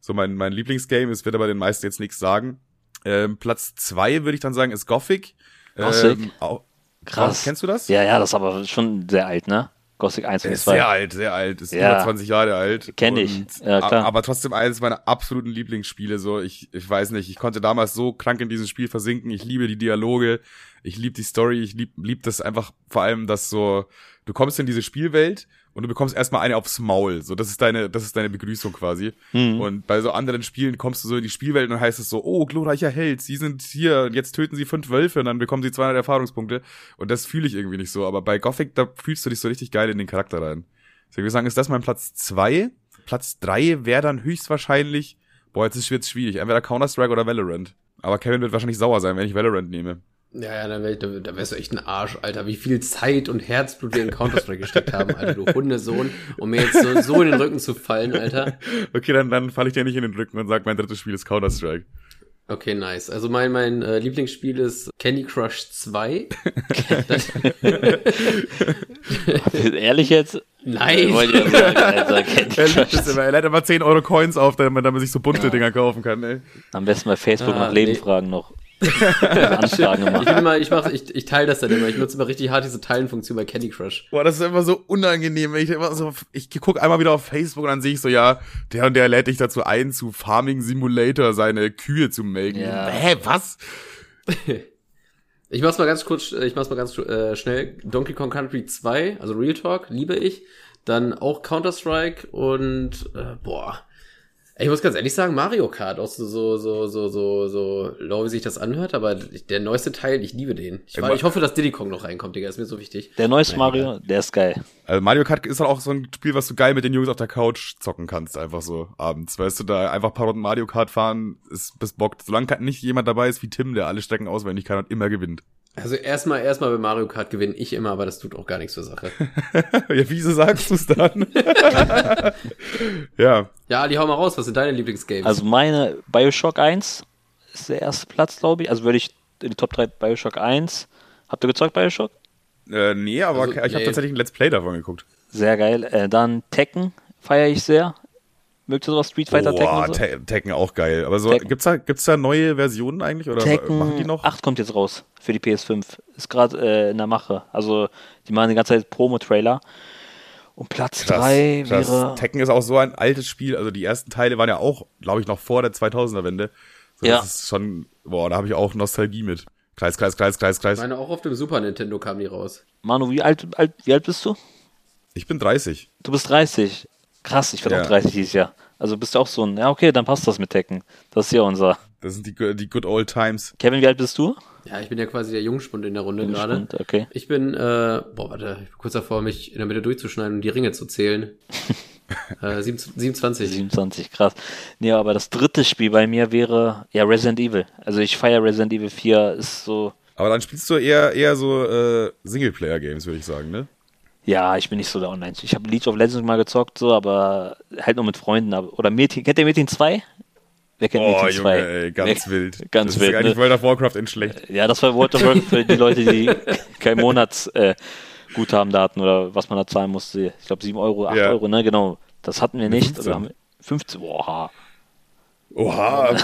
So mein, mein Lieblingsgame. Es wird aber den meisten jetzt nichts sagen. Ähm, Platz zwei würde ich dann sagen, ist Gothic. Gothic? Ähm, auch, Krass. Kennst du das? Ja, ja, das ist aber schon sehr alt, ne? Gothic 1 Der und ist 2. sehr alt, sehr alt. Ist Ja. über 20 Jahre alt. Kenn ich. Ja, klar. Aber trotzdem eines meiner absoluten Lieblingsspiele. So, ich, ich weiß nicht, ich konnte damals so krank in dieses Spiel versinken. Ich liebe die Dialoge, ich liebe die Story, ich lieb, lieb das einfach vor allem, dass so, du kommst in diese Spielwelt und du bekommst erstmal eine aufs Maul. So, das ist deine, das ist deine Begrüßung quasi. Mhm. Und bei so anderen Spielen kommst du so in die Spielwelt und heißt es so, oh, glorreicher Held, sie sind hier und jetzt töten sie fünf Wölfe und dann bekommen sie 200 Erfahrungspunkte. Und das fühle ich irgendwie nicht so. Aber bei Gothic, da fühlst du dich so richtig geil in den Charakter rein. Deswegen würde ich sagen, ist das mein Platz zwei. Platz drei wäre dann höchstwahrscheinlich, boah, jetzt ist jetzt schwierig, entweder Counter-Strike oder Valorant. Aber Kevin wird wahrscheinlich sauer sein, wenn ich Valorant nehme. Ja, ja, wär, da, da wärst du echt ein Arsch, Alter. Wie viel Zeit und Herzblut wir in Counter-Strike gesteckt haben, Alter, du Hundesohn, um mir jetzt so, so in den Rücken zu fallen, Alter. Okay, dann, dann falle ich dir nicht in den Rücken und sag, mein drittes Spiel ist Counter-Strike. Okay, nice. Also mein, mein äh, Lieblingsspiel ist Candy Crush 2. Ehrlich jetzt? Nein. Er liebt es immer. Er lädt immer 10 Euro Coins auf, damit damit man sich so bunte Dinger kaufen kann, ey. Am besten bei Facebook Ah, nach Leben nee. fragen noch. <laughs> Ich, machen. bin immer, ich, mach, ich, ich teile das dann immer. Ich nutze immer richtig hart diese Teilenfunktion bei Candy Crush. Boah, das ist immer so unangenehm. Ich, immer so, ich guck einmal wieder auf Facebook und dann sehe ich so, ja, der und der lädt dich dazu ein, zu Farming Simulator seine Kühe zu melken. Ja. Hä, was? Ich mach's mal ganz kurz, ich mach's mal ganz äh, schnell. Donkey Kong Country 2, also Real Talk, liebe ich. Dann auch Counter-Strike und äh, boah. Ich muss ganz ehrlich sagen, Mario Kart, auch so, so, so, so, so, so low, wie sich das anhört, aber der neueste Teil, ich liebe den. Ich, Ja, ich hoffe, dass Diddy Kong noch reinkommt, Digga, ist mir so wichtig. Der neueste Nein, Mario, der ist geil. Also Mario Kart ist halt auch so ein Spiel, was du geil mit den Jungs auf der Couch zocken kannst, einfach so abends. Weißt du, da einfach ein paar Runden Mario Kart fahren, ist bis bockt. Solange nicht jemand dabei ist wie Tim, der alle Strecken auswendig kann und immer gewinnt. Also erstmal, erstmal bei Mario Kart gewinne ich immer, aber das tut auch gar nichts zur Sache. <laughs> ja, wieso sagst du's dann? <laughs> ja, Ja, Ali, hau mal raus, was sind deine Lieblingsgames? Also meine Bioshock 1 ist der erste Platz, glaube ich. Also würde ich in die Top 3 Bioshock 1. Habt ihr gezockt, Bioshock? äh, nee, aber Also, ich habe nee. tatsächlich ein Let's Play davon geguckt. Sehr geil. Äh, dann Tekken feiere ich sehr. Mögt ihr sowas? Street Fighter Tekken? Boah, und so? Te Tekken auch geil. Aber so, Tekken. gibt's da, gibt's da neue Versionen eigentlich oder Tekken machen die noch? 8 kommt jetzt raus für die PS5. Ist gerade äh, in der Mache. Also die machen die ganze Zeit Promo-Trailer. Und Platz 3 krass. wäre. Tekken ist auch so ein altes Spiel. Also die ersten Teile waren ja auch, glaube ich, noch vor der 2000er-Wende. So, Ja. Das ist schon, boah, da habe ich auch Nostalgie mit. Kreis, Kreis, Kreis, Kreis, Ich Kreis. meine, auch auf dem Super Nintendo kamen die raus. Manu, wie alt, alt, wie alt bist du? Ich bin 30. Du bist 30. Krass, ich werde Ja. auch 30 dieses Jahr. Also bist du auch so ein, ja okay, dann passt das mit Tekken. Das ist ja unser. Das sind die, die good old times. Kevin, wie alt bist du? Ja, ich bin ja quasi der Jungspund in der Runde gerade. Spannend, Okay. Ich bin, äh, boah, warte, ich bin kurz davor, mich in der Mitte durchzuschneiden und die Ringe zu zählen. <laughs> äh, 27. 27, krass. Nee, aber das dritte Spiel bei mir wäre ja Resident Evil. Also ich feiere Resident Evil 4, ist so. Aber dann spielst du eher, eher so äh, Singleplayer-Games, würde ich sagen, ne? Ja, ich bin nicht so der Online. Ich habe League of Legends mal gezockt, so, aber halt nur mit Freunden. Aber, oder Metin, kennt ihr Metin 2? Wer kennt Oh, Metin 2? Junge, ey, ganz Wer- wild. <laughs> Ganz das wild. Ist eigentlich ne? World of Warcraft in schlecht. Ja, das war World of Warcraft für die Leute, die <laughs> kein Monats äh, Guthaben da hatten oder was man da zahlen musste. Ich glaube 7 Euro, 8 Ja. Euro, ne? Genau. Das hatten wir nicht. 15. Oder haben wir 15. Boah. Oha.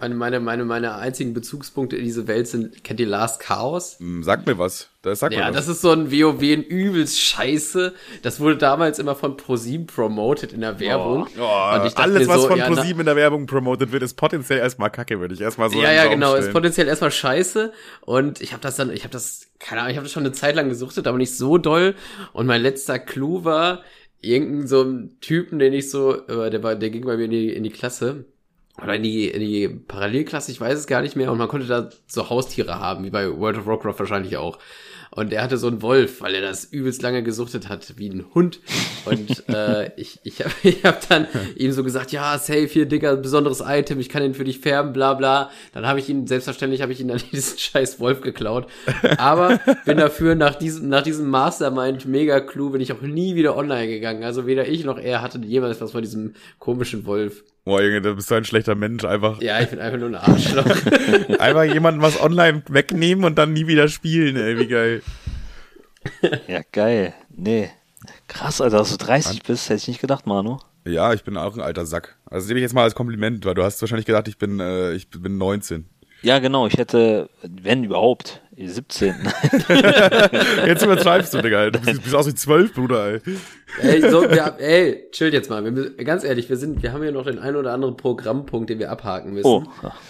Meine, meine, meine, meine einzigen Bezugspunkte in diese Welt sind, kennt ihr Last Chaos? Hm, Sag mir was. Das sag Ja, mir das was. ist so ein WoW in übelst scheiße. Das wurde damals immer von ProSieben promoted in der Werbung. Oh, Und ich dachte alles, was so, von ja, ProSieben in der Werbung promotet wird, ist potenziell erstmal kacke, würde ich erstmal so ja, ja, genau. Ist stellen. potenziell erstmal scheiße. Und ich habe das dann, ich habe das, keine Ahnung, ich habe das schon eine Zeit lang gesuchtet, aber nicht so doll. Und mein letzter Clou war irgendein so ein Typen, den ich so, äh, der war, der ging bei mir in die, in die Klasse. Oder in die, in die Parallelklasse, ich weiß es gar nicht mehr. Und man konnte da so Haustiere haben, wie bei World of Warcraft wahrscheinlich auch. Und er hatte so einen Wolf, weil er das übelst lange gesuchtet hat, wie ein Hund. Und <laughs> äh, ich, ich habe ich hab dann ihm so gesagt, ja, safe hier, Digga, besonderes Item, ich kann ihn für dich färben, bla bla. Dann habe ich ihn, selbstverständlich habe ich ihn dann diesen <laughs> scheiß Wolf geklaut. Aber bin dafür nach diesem, nach diesem Mastermind Mega Clue bin ich auch nie wieder online gegangen. Also weder ich noch er hatte jemals was von diesem komischen Wolf. Boah, Junge, du bist so ein schlechter Mensch. Einfach, Ja, ich bin einfach nur ein Arschloch. <laughs> einfach jemanden was online wegnehmen und dann nie wieder spielen, ey, wie geil. Ja, geil. Nee. Krass, Alter, dass du 30 bist, hätte ich nicht gedacht, Manu. Ja, ich bin auch ein alter Sack. Also nehme ich jetzt mal als Kompliment, weil du hast wahrscheinlich gedacht, ich bin, äh, ich bin 19. Ja, genau, ich hätte, wenn überhaupt, 17. <laughs> Jetzt übertreibst du, Digga. Du bist, bist aus wie 12, Bruder, ey. ey, so, wir, ey, chillt jetzt mal. Wir, ganz ehrlich, wir sind, wir haben hier noch den einen oder anderen Programmpunkt, den wir abhaken müssen. Oh.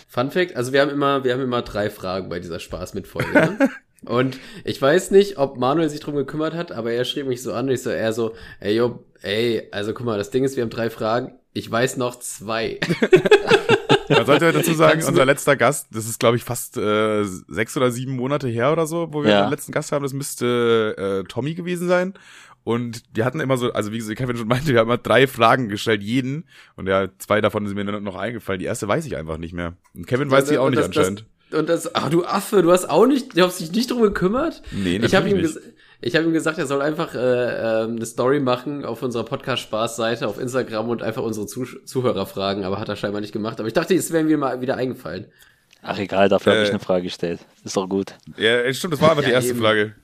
Fun Fact, also wir haben immer, wir haben immer drei Fragen bei dieser Spaß mit Folge. Ne? <laughs> Und ich weiß nicht, ob Manuel sich drum gekümmert hat, aber er schrieb mich so an und ich so, er so, ey, yo, ey, also guck mal, das Ding ist, wir haben drei Fragen. Ich weiß noch zwei. <laughs> Man sollte dazu sagen, Kannst unser letzter Gast, das ist, glaube ich, fast äh, sechs oder sieben Monate her oder so, wo wir Ja. den letzten Gast haben. Das müsste äh, Tommy gewesen sein. Und wir hatten immer so, also wie gesagt, Kevin schon meinte, wir haben immer drei Fragen gestellt, jeden. Und ja, zwei davon sind mir noch eingefallen. Die erste weiß ich einfach nicht mehr. Und Kevin weiß sie auch nicht das, anscheinend. Das, und das, ach du Affe, du hast auch nicht, du hast dich nicht drum gekümmert? Nee, ich habe ihm, natürlich ges ich hab ihm gesagt, er soll einfach äh, äh, eine Story machen auf unserer Podcast-Spaß-Seite auf Instagram und einfach unsere Zuh Zuhörer fragen, aber hat er scheinbar nicht gemacht. Aber ich dachte, es wäre mir mal wieder eingefallen. Ach egal, dafür habe Äh. ich eine Frage gestellt. Ist doch gut. Ja, stimmt, das war einfach die Ja, erste eben. Frage.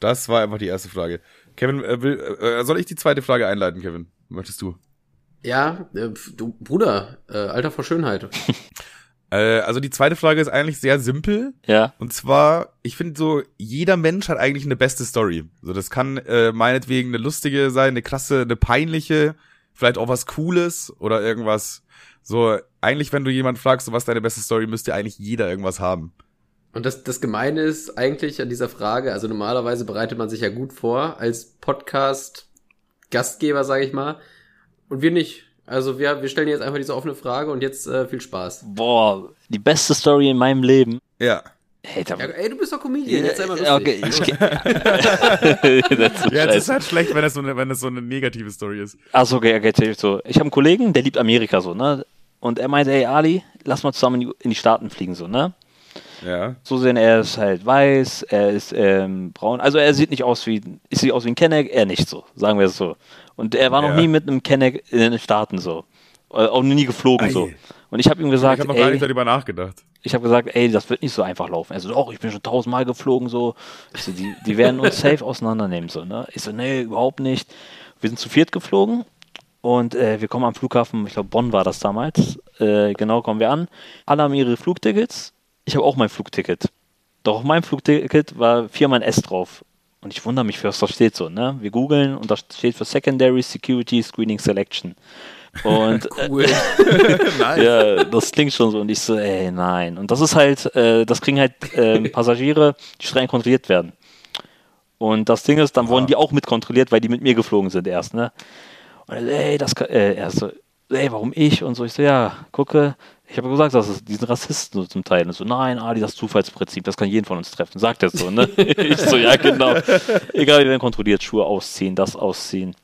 Das war einfach die erste Frage. Kevin, äh, will, äh, soll ich die zweite Frage einleiten, Kevin? Möchtest du? Ja, äh, du Bruder, äh, Alter vor Schönheit. <laughs> Äh, also die zweite Frage ist eigentlich sehr simpel. Ja. Und zwar, ich finde so, jeder Mensch hat eigentlich eine beste Story. So, das kann äh, meinetwegen eine lustige sein, eine krasse, eine peinliche, vielleicht auch was Cooles oder irgendwas. So, eigentlich, wenn du jemand fragst, so, was deine beste Story, müsste eigentlich jeder irgendwas haben. Und das, das Gemeine ist eigentlich an dieser Frage, also normalerweise bereitet man sich ja gut vor als Podcast-Gastgeber, sage ich mal. Und wir nicht. Also wir, wir stellen jetzt einfach diese offene Frage und jetzt äh, viel Spaß. Boah, die beste Story in meinem Leben. Ja. Hey, da, Ja, ey, du bist doch Comedian, jetzt sei mal Ja, lustig. okay, ich, das <laughs> ist Ja, es ist scheiße. halt schlecht, wenn es so eine, wenn es so eine negative Story ist. Achso, okay, okay, so. Ich habe einen Kollegen, der liebt Amerika so, ne? Und er meinte, ey Ali, lass mal zusammen in die, in die Staaten fliegen, so, ne? Ja. So sehen, er ist halt weiß, er ist ähm, braun. Also er sieht nicht aus wie, ich sehe aus wie ein Kenneck, er nicht so, sagen wir es so. Und er war noch Ja. nie mit einem Kenneck in den Staaten so. Äh, Auch nie geflogen Ei. so. Und ich habe ihm gesagt, ich habe noch gar nicht darüber nachgedacht. ich habe gesagt, ey, das wird nicht so einfach laufen. Er so, doch, ich bin schon tausendmal geflogen, so. Ich so, die, die werden uns <laughs> safe auseinandernehmen, so, ne? Ich so, nee, überhaupt nicht. Wir sind zu viert geflogen und äh, wir kommen am Flughafen, ich glaube, Bonn war das damals. Äh, genau, kommen wir an. Alle haben ihre Flugtickets. Ich habe auch mein Flugticket. Doch auf meinem Flugticket war viermal ein S drauf. Und ich wundere mich, was da steht so, ne? Wir googeln und da steht für Secondary Security Screening Selection. Und <laughs> Cool. <laughs> nice. ja, das klingt schon so. Und ich so, ey, nein. Und das ist halt, äh, das kriegen halt ähm, <laughs> Passagiere, die streng kontrolliert werden. Und das Ding ist, dann wurden die auch mitkontrolliert, weil die mit mir geflogen sind erst, ne? Und so, ey, das kann, äh, er so, ey, warum ich? Und so, ich so, ja, gucke, ich habe gesagt, das ist, die sind Rassisten so zum Teil. Und so, nein, Adi, das Zufallsprinzip, das kann jeden von uns treffen. Sagt er so, ne? <laughs> ich so, ja, genau. Egal, wir werden kontrolliert, Schuhe ausziehen, das ausziehen.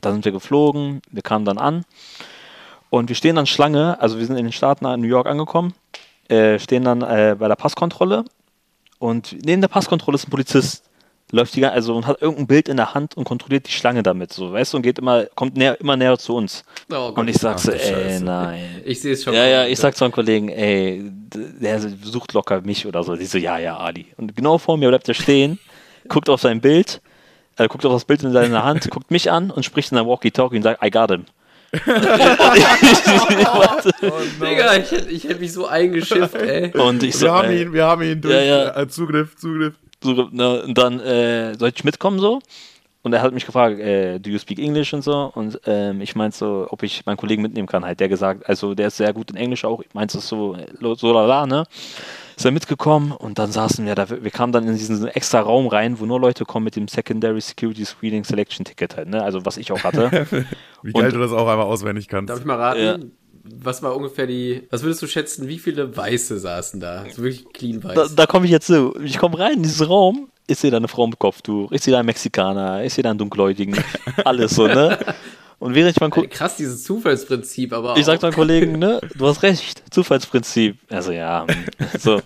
Da sind wir geflogen, wir kamen dann an und wir stehen dann Schlange, also wir sind in den Staaten in New York angekommen, äh, stehen dann äh, bei der Passkontrolle und neben der Passkontrolle ist ein Polizist, läuft die also und hat irgendein Bild in der Hand und kontrolliert die Schlange damit, so, weißt du, und geht immer, kommt näher, immer näher zu uns. Oh Gott. Und ich sag so, ey, Scheiße. nein. Ich sehe es schon. Ja, ja, ich sag zu einem Kollegen, ey, der sucht locker mich oder so. Die so, ja, ja, Adi. Und genau vor mir bleibt er stehen, <laughs> guckt auf sein Bild, äh, guckt auf das Bild in seiner Hand, guckt mich an und spricht in der Walkie-Talkie und sagt, I got him. <laughs> Digga, ich hätte ich hätt mich so eingeschifft, <laughs> ey. und ich so, Wir haben ey, ihn, wir haben ihn durch Ja, ja. äh, Zugriff, Zugriff. So, ne, und dann äh, soll ich mitkommen so? Und er hat mich gefragt, äh, do you speak English und so? Und ähm, ich meinte so, ob ich meinen Kollegen mitnehmen kann halt. Der gesagt, also der ist sehr gut in Englisch auch. Ich meinte es so, so lala, ne? Ist er mitgekommen und dann saßen wir da, wir kamen dann in diesen extra Raum rein, wo nur Leute kommen mit dem Secondary Security Screening Selection Ticket halt, ne? Also was ich auch hatte. <laughs> Wie geil Und- du das auch einmal auswendig kannst. Darf ich mal raten? Ja. Was war ungefähr die. Was würdest du schätzen, wie viele Weiße saßen da? So wirklich clean weiß. da da komme ich jetzt so. Ich komme rein in diesen Raum, ich sehe da eine Frau mit Kopftuch, ich sehe da einen Mexikaner, ich sehe da einen Dunkelhäutigen, <laughs> alles so, ne? Und während ich meinen Ko Krass, dieses Zufallsprinzip, aber. Ich sag auch- meinem Kollegen, ne, <laughs> du hast recht, Zufallsprinzip. Also ja, hm, so.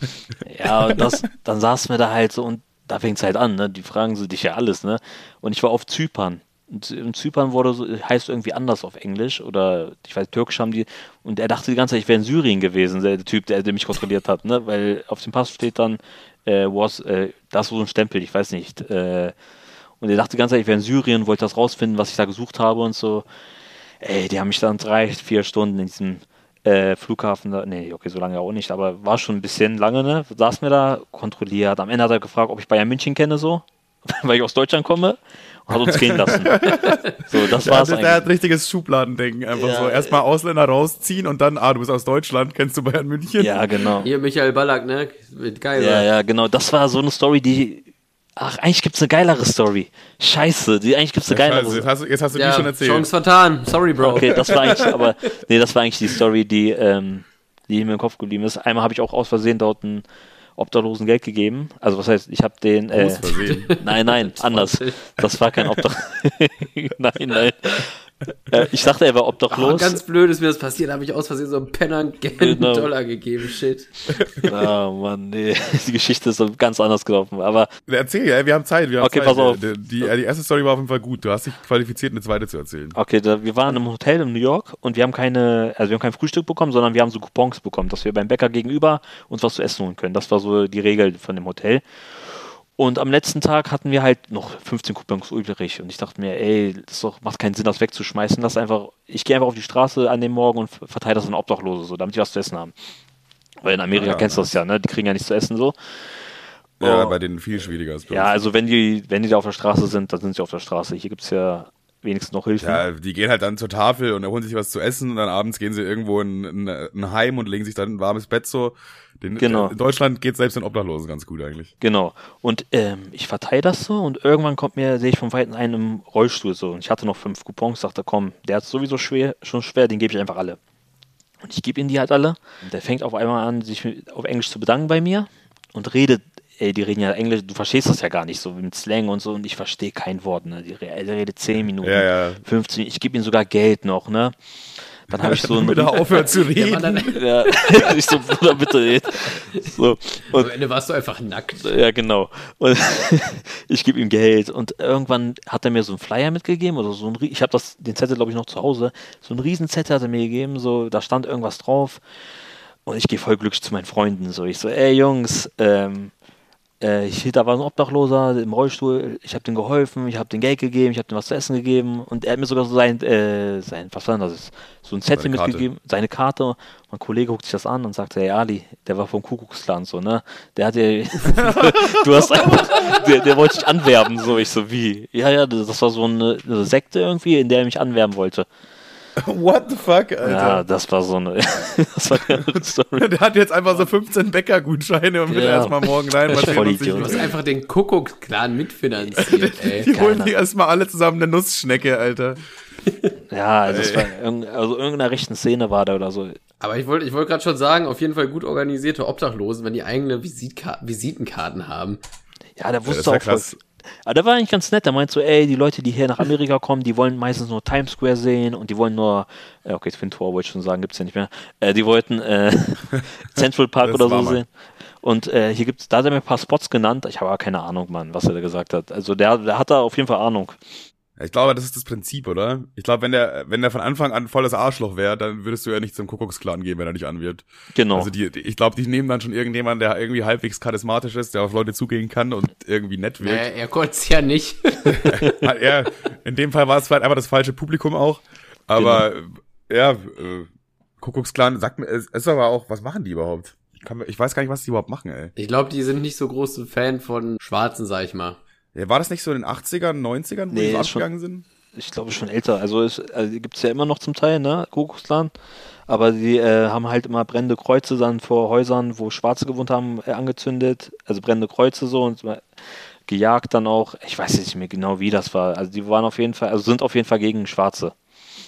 Ja, und das, dann saßen wir da halt so und da fängt's halt an, ne? Die fragen so dich ja alles, ne? Und ich war auf Zypern. In Zypern wurde heißt irgendwie anders auf Englisch oder ich weiß, Türkisch haben die und er dachte die ganze Zeit, ich wäre in Syrien gewesen, der Typ, der, der mich kontrolliert hat, ne? Weil auf dem Pass steht dann, äh, was, äh, da ist so ein Stempel, ich weiß nicht. Äh, und er dachte die ganze Zeit, ich wäre in Syrien, wollte das rausfinden, was ich da gesucht habe und so. Ey, die haben mich dann drei, vier Stunden in diesem äh, Flughafen da, nee, okay, so lange auch nicht, aber war schon ein bisschen lange, ne? Saß mir da, kontrolliert. Am Ende hat er gefragt, ob ich Bayern München kenne, so, <laughs> weil ich aus Deutschland komme hat uns gehen lassen. <laughs> so, das Der, war's der, der hat eigentlich. richtiges Schubladendenken. Einfach Ja, so. Erstmal Ausländer rausziehen und dann, ah, du bist aus Deutschland, kennst du Bayern München? Ja, genau. Hier Michael Ballack, ne? Mit Geiser. Ja, ja, genau. Das war so eine Story, die. Ach, eigentlich gibt's eine geilere Story. Scheiße, die, eigentlich gibt's eine geilere Scheiße, jetzt hast, du- jetzt hast du Ja, die schon erzählt. Chance vertan. Sorry, Bro. Okay, das war eigentlich, aber <laughs> nee, das war eigentlich die Story, die, ähm, die mir im Kopf geblieben ist. Einmal habe ich auch aus Versehen dort einen Obdachlosen Geld gegeben. Also was heißt, ich habe den. Äh, <laughs> nein, nein, <laughs> anders. Das war kein Obdach. <laughs> nein, nein. Äh, ich dachte, er war Oh, obdachlos. ganz blöd ist mir das passiert, da habe ich aus Versehen so einem Penner einen Genau. Dollar gegeben. Shit. oh <laughs> Mann, nee. <laughs> Die Geschichte ist so ganz anders gelaufen. Aber Erzähl, ja, wir haben Zeit. Wir haben Okay, Zeit. pass auf. Die, die, die erste Story war auf jeden Fall gut. Du hast dich qualifiziert, eine zweite zu erzählen. Okay, da, wir waren im Hotel in New York und wir haben keine, also wir haben kein Frühstück bekommen, sondern wir haben so Coupons bekommen, dass wir beim Bäcker gegenüber uns was zu essen holen können. Das war so die Regel von dem Hotel. Und am letzten Tag hatten wir halt noch 15 Coupons übrig und ich dachte mir, ey, das doch, macht keinen Sinn, das wegzuschmeißen. Lass einfach, ich gehe einfach auf die Straße an dem Morgen und verteile das an Obdachlose, so, damit die was zu essen haben. Weil in Amerika Ja, kennst du das ja, ne? Die kriegen ja nichts zu essen so. Ja, Oh. bei denen viel schwieriger ist. Ja, uns. also wenn die, wenn die da auf der Straße sind, dann sind sie auf der Straße. Hier gibt's ja wenigstens noch Hilfen. Ja, die gehen halt dann zur Tafel und holen sich was zu essen und dann abends gehen sie irgendwo in, in ein Heim und legen sich dann ein warmes Bett so. Den, Genau. In Deutschland geht selbst den Obdachlosen ganz gut eigentlich. Genau. Und ähm, ich verteile das so und irgendwann kommt mir, sehe ich von Weitem einen im Rollstuhl so. Und ich hatte noch fünf Coupons, dachte, komm, der hat sowieso schwer, schon schwer, den gebe ich einfach alle. Und ich gebe ihm die halt alle. Und der fängt auf einmal an, sich auf Englisch zu bedanken bei mir und redet, ey, die reden ja Englisch, du verstehst das ja gar nicht so mit Slang und so und ich verstehe kein Wort, ne? Die, redet 10 Minuten, Ja, ja. 15, ich gebe ihm sogar Geld noch, ne? Dann habe ich so ein Damit er aufhört zu <laughs> reden. dann, ja, <laughs> ich so, Bruder, bitte red. So. Und am Ende warst du einfach nackt. ja, genau. Und <laughs> ich gebe ihm Geld und irgendwann hat er mir so einen Flyer mitgegeben oder so ein, ich habe das den Zettel glaube ich noch zu Hause. So einen riesen Zettel hat er mir gegeben, so da stand irgendwas drauf und ich gehe voll glücklich zu meinen Freunden so. Ich so, ey Jungs, ähm, äh, ich, da war ein Obdachloser im Rollstuhl, ich habe dem geholfen, ich habe dem Geld gegeben, ich habe dem was zu essen gegeben und er hat mir sogar so sein, äh, sein was war denn das? So ein Zettel Seine Karte. mitgegeben, seine Karte. Mein Kollege guckt sich das an und sagt, hey Ali, der war vom Kuckucksklan so, ne? Der hat dir, <laughs> <laughs> du hast einfach, der, der wollte dich anwerben, so ich so wie, ja ja, das das war so eine, eine Sekte irgendwie, in der er mich anwerben wollte. <laughs> What the fuck, Alter? Ja, das war so eine, <laughs> das war eine Story. <laughs> Der hat jetzt einfach so 15 Bäcker-Gutscheine und will Ja. erstmal morgen rein. Ist voll Idiot. Du hast einfach den Kuckucksklan mitfinanziert, ey. Die holen Keiner. sich erstmal alle zusammen eine Nussschnecke, Alter. Ja, also, das war irgend, also irgendeiner rechten Szene war da oder so. Aber ich wollte ich wollte gerade schon sagen, auf jeden Fall gut organisierte Obdachlosen, wenn die eigene Visitka Visitenkarten haben. Ja, der wusste wär auch voll. Aber der war eigentlich ganz nett. Der meint so, ey, die Leute, die hier nach Amerika kommen, die wollen meistens nur Times Square sehen und die wollen nur, äh, okay, Twin Tower wollte ich schon sagen, gibt's ja nicht mehr. Äh, die wollten äh, <laughs> Central Park oder so sehen. Und äh, hier gibt's, da hat er mir ein paar Spots genannt. Ich habe aber keine Ahnung, Mann, was er da gesagt hat. Also der, der hat da auf jeden Fall Ahnung. Ich glaube, das ist das Prinzip, oder? Ich glaube, wenn der, wenn der von Anfang an volles Arschloch wäre, dann würdest du ja nicht zum Kuckucksklan gehen, wenn er dich anwirbt. Genau. Also die, die, ich glaube, die nehmen dann schon irgendjemanden, der irgendwie halbwegs charismatisch ist, der auf Leute zugehen kann und irgendwie nett wirkt. Naja, er konnte es ja nicht. <laughs> Er, in dem Fall war es vielleicht einfach das falsche Publikum auch. Aber ja, äh, Kuckucksklan sagt mir, es ist aber auch, was machen die überhaupt? Ich, kann, ich weiß gar nicht, was die überhaupt machen, ey. Ich glaube, die sind nicht so große Fan von Schwarzen, sag ich mal. War das nicht so in den 80ern, 90ern, wo Nee, die abgegangen sind? ich glaube schon älter. Also es also die gibt's ja immer noch zum Teil, ne, Kuckucksklan. Aber die äh, haben halt immer brennende Kreuze dann vor Häusern, wo Schwarze gewohnt haben, äh, angezündet. Also brennende Kreuze so und gejagt dann auch. Ich weiß jetzt nicht mehr genau, wie das war. Also die waren auf jeden Fall, also sind auf jeden Fall gegen Schwarze.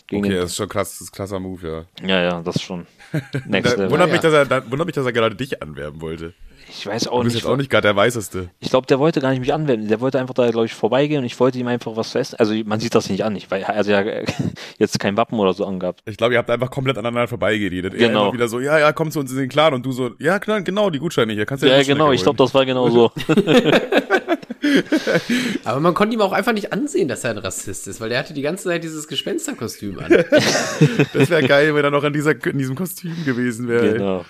Gegen Okay, den, das ist schon krass, das ist ein krasser Move, ja. ja, ja, das ist schon <laughs> next Da, wundert, Ja, mich, ja. dass er, da, wundert mich, dass er gerade dich anwerben wollte. Ich weiß Du auch bist nicht. jetzt auch nicht gerade der Weißeste. Ich glaube, der wollte gar nicht mich anwenden. Der wollte einfach da, glaube ich, vorbeigehen und ich wollte ihm einfach was essen. Also man sieht das nicht an. Ich, weil er hat ja <laughs> jetzt kein Wappen oder so angehabt. Ich glaube, ihr habt einfach komplett aneinander vorbeigeredet. Er Genau. immer wieder so, ja, ja, komm zu uns in den Clan und du so, ja, klar, genau, die Gutscheine hier, kannst du Ja, eine genau. Ich glaube, das war genau so. <laughs> Aber man konnte ihm auch einfach nicht ansehen, dass er ein Rassist ist, weil der hatte die ganze Zeit dieses Gespensterkostüm an. <laughs> Das wäre geil, wenn er noch in, dieser, in diesem Kostüm gewesen wäre. genau.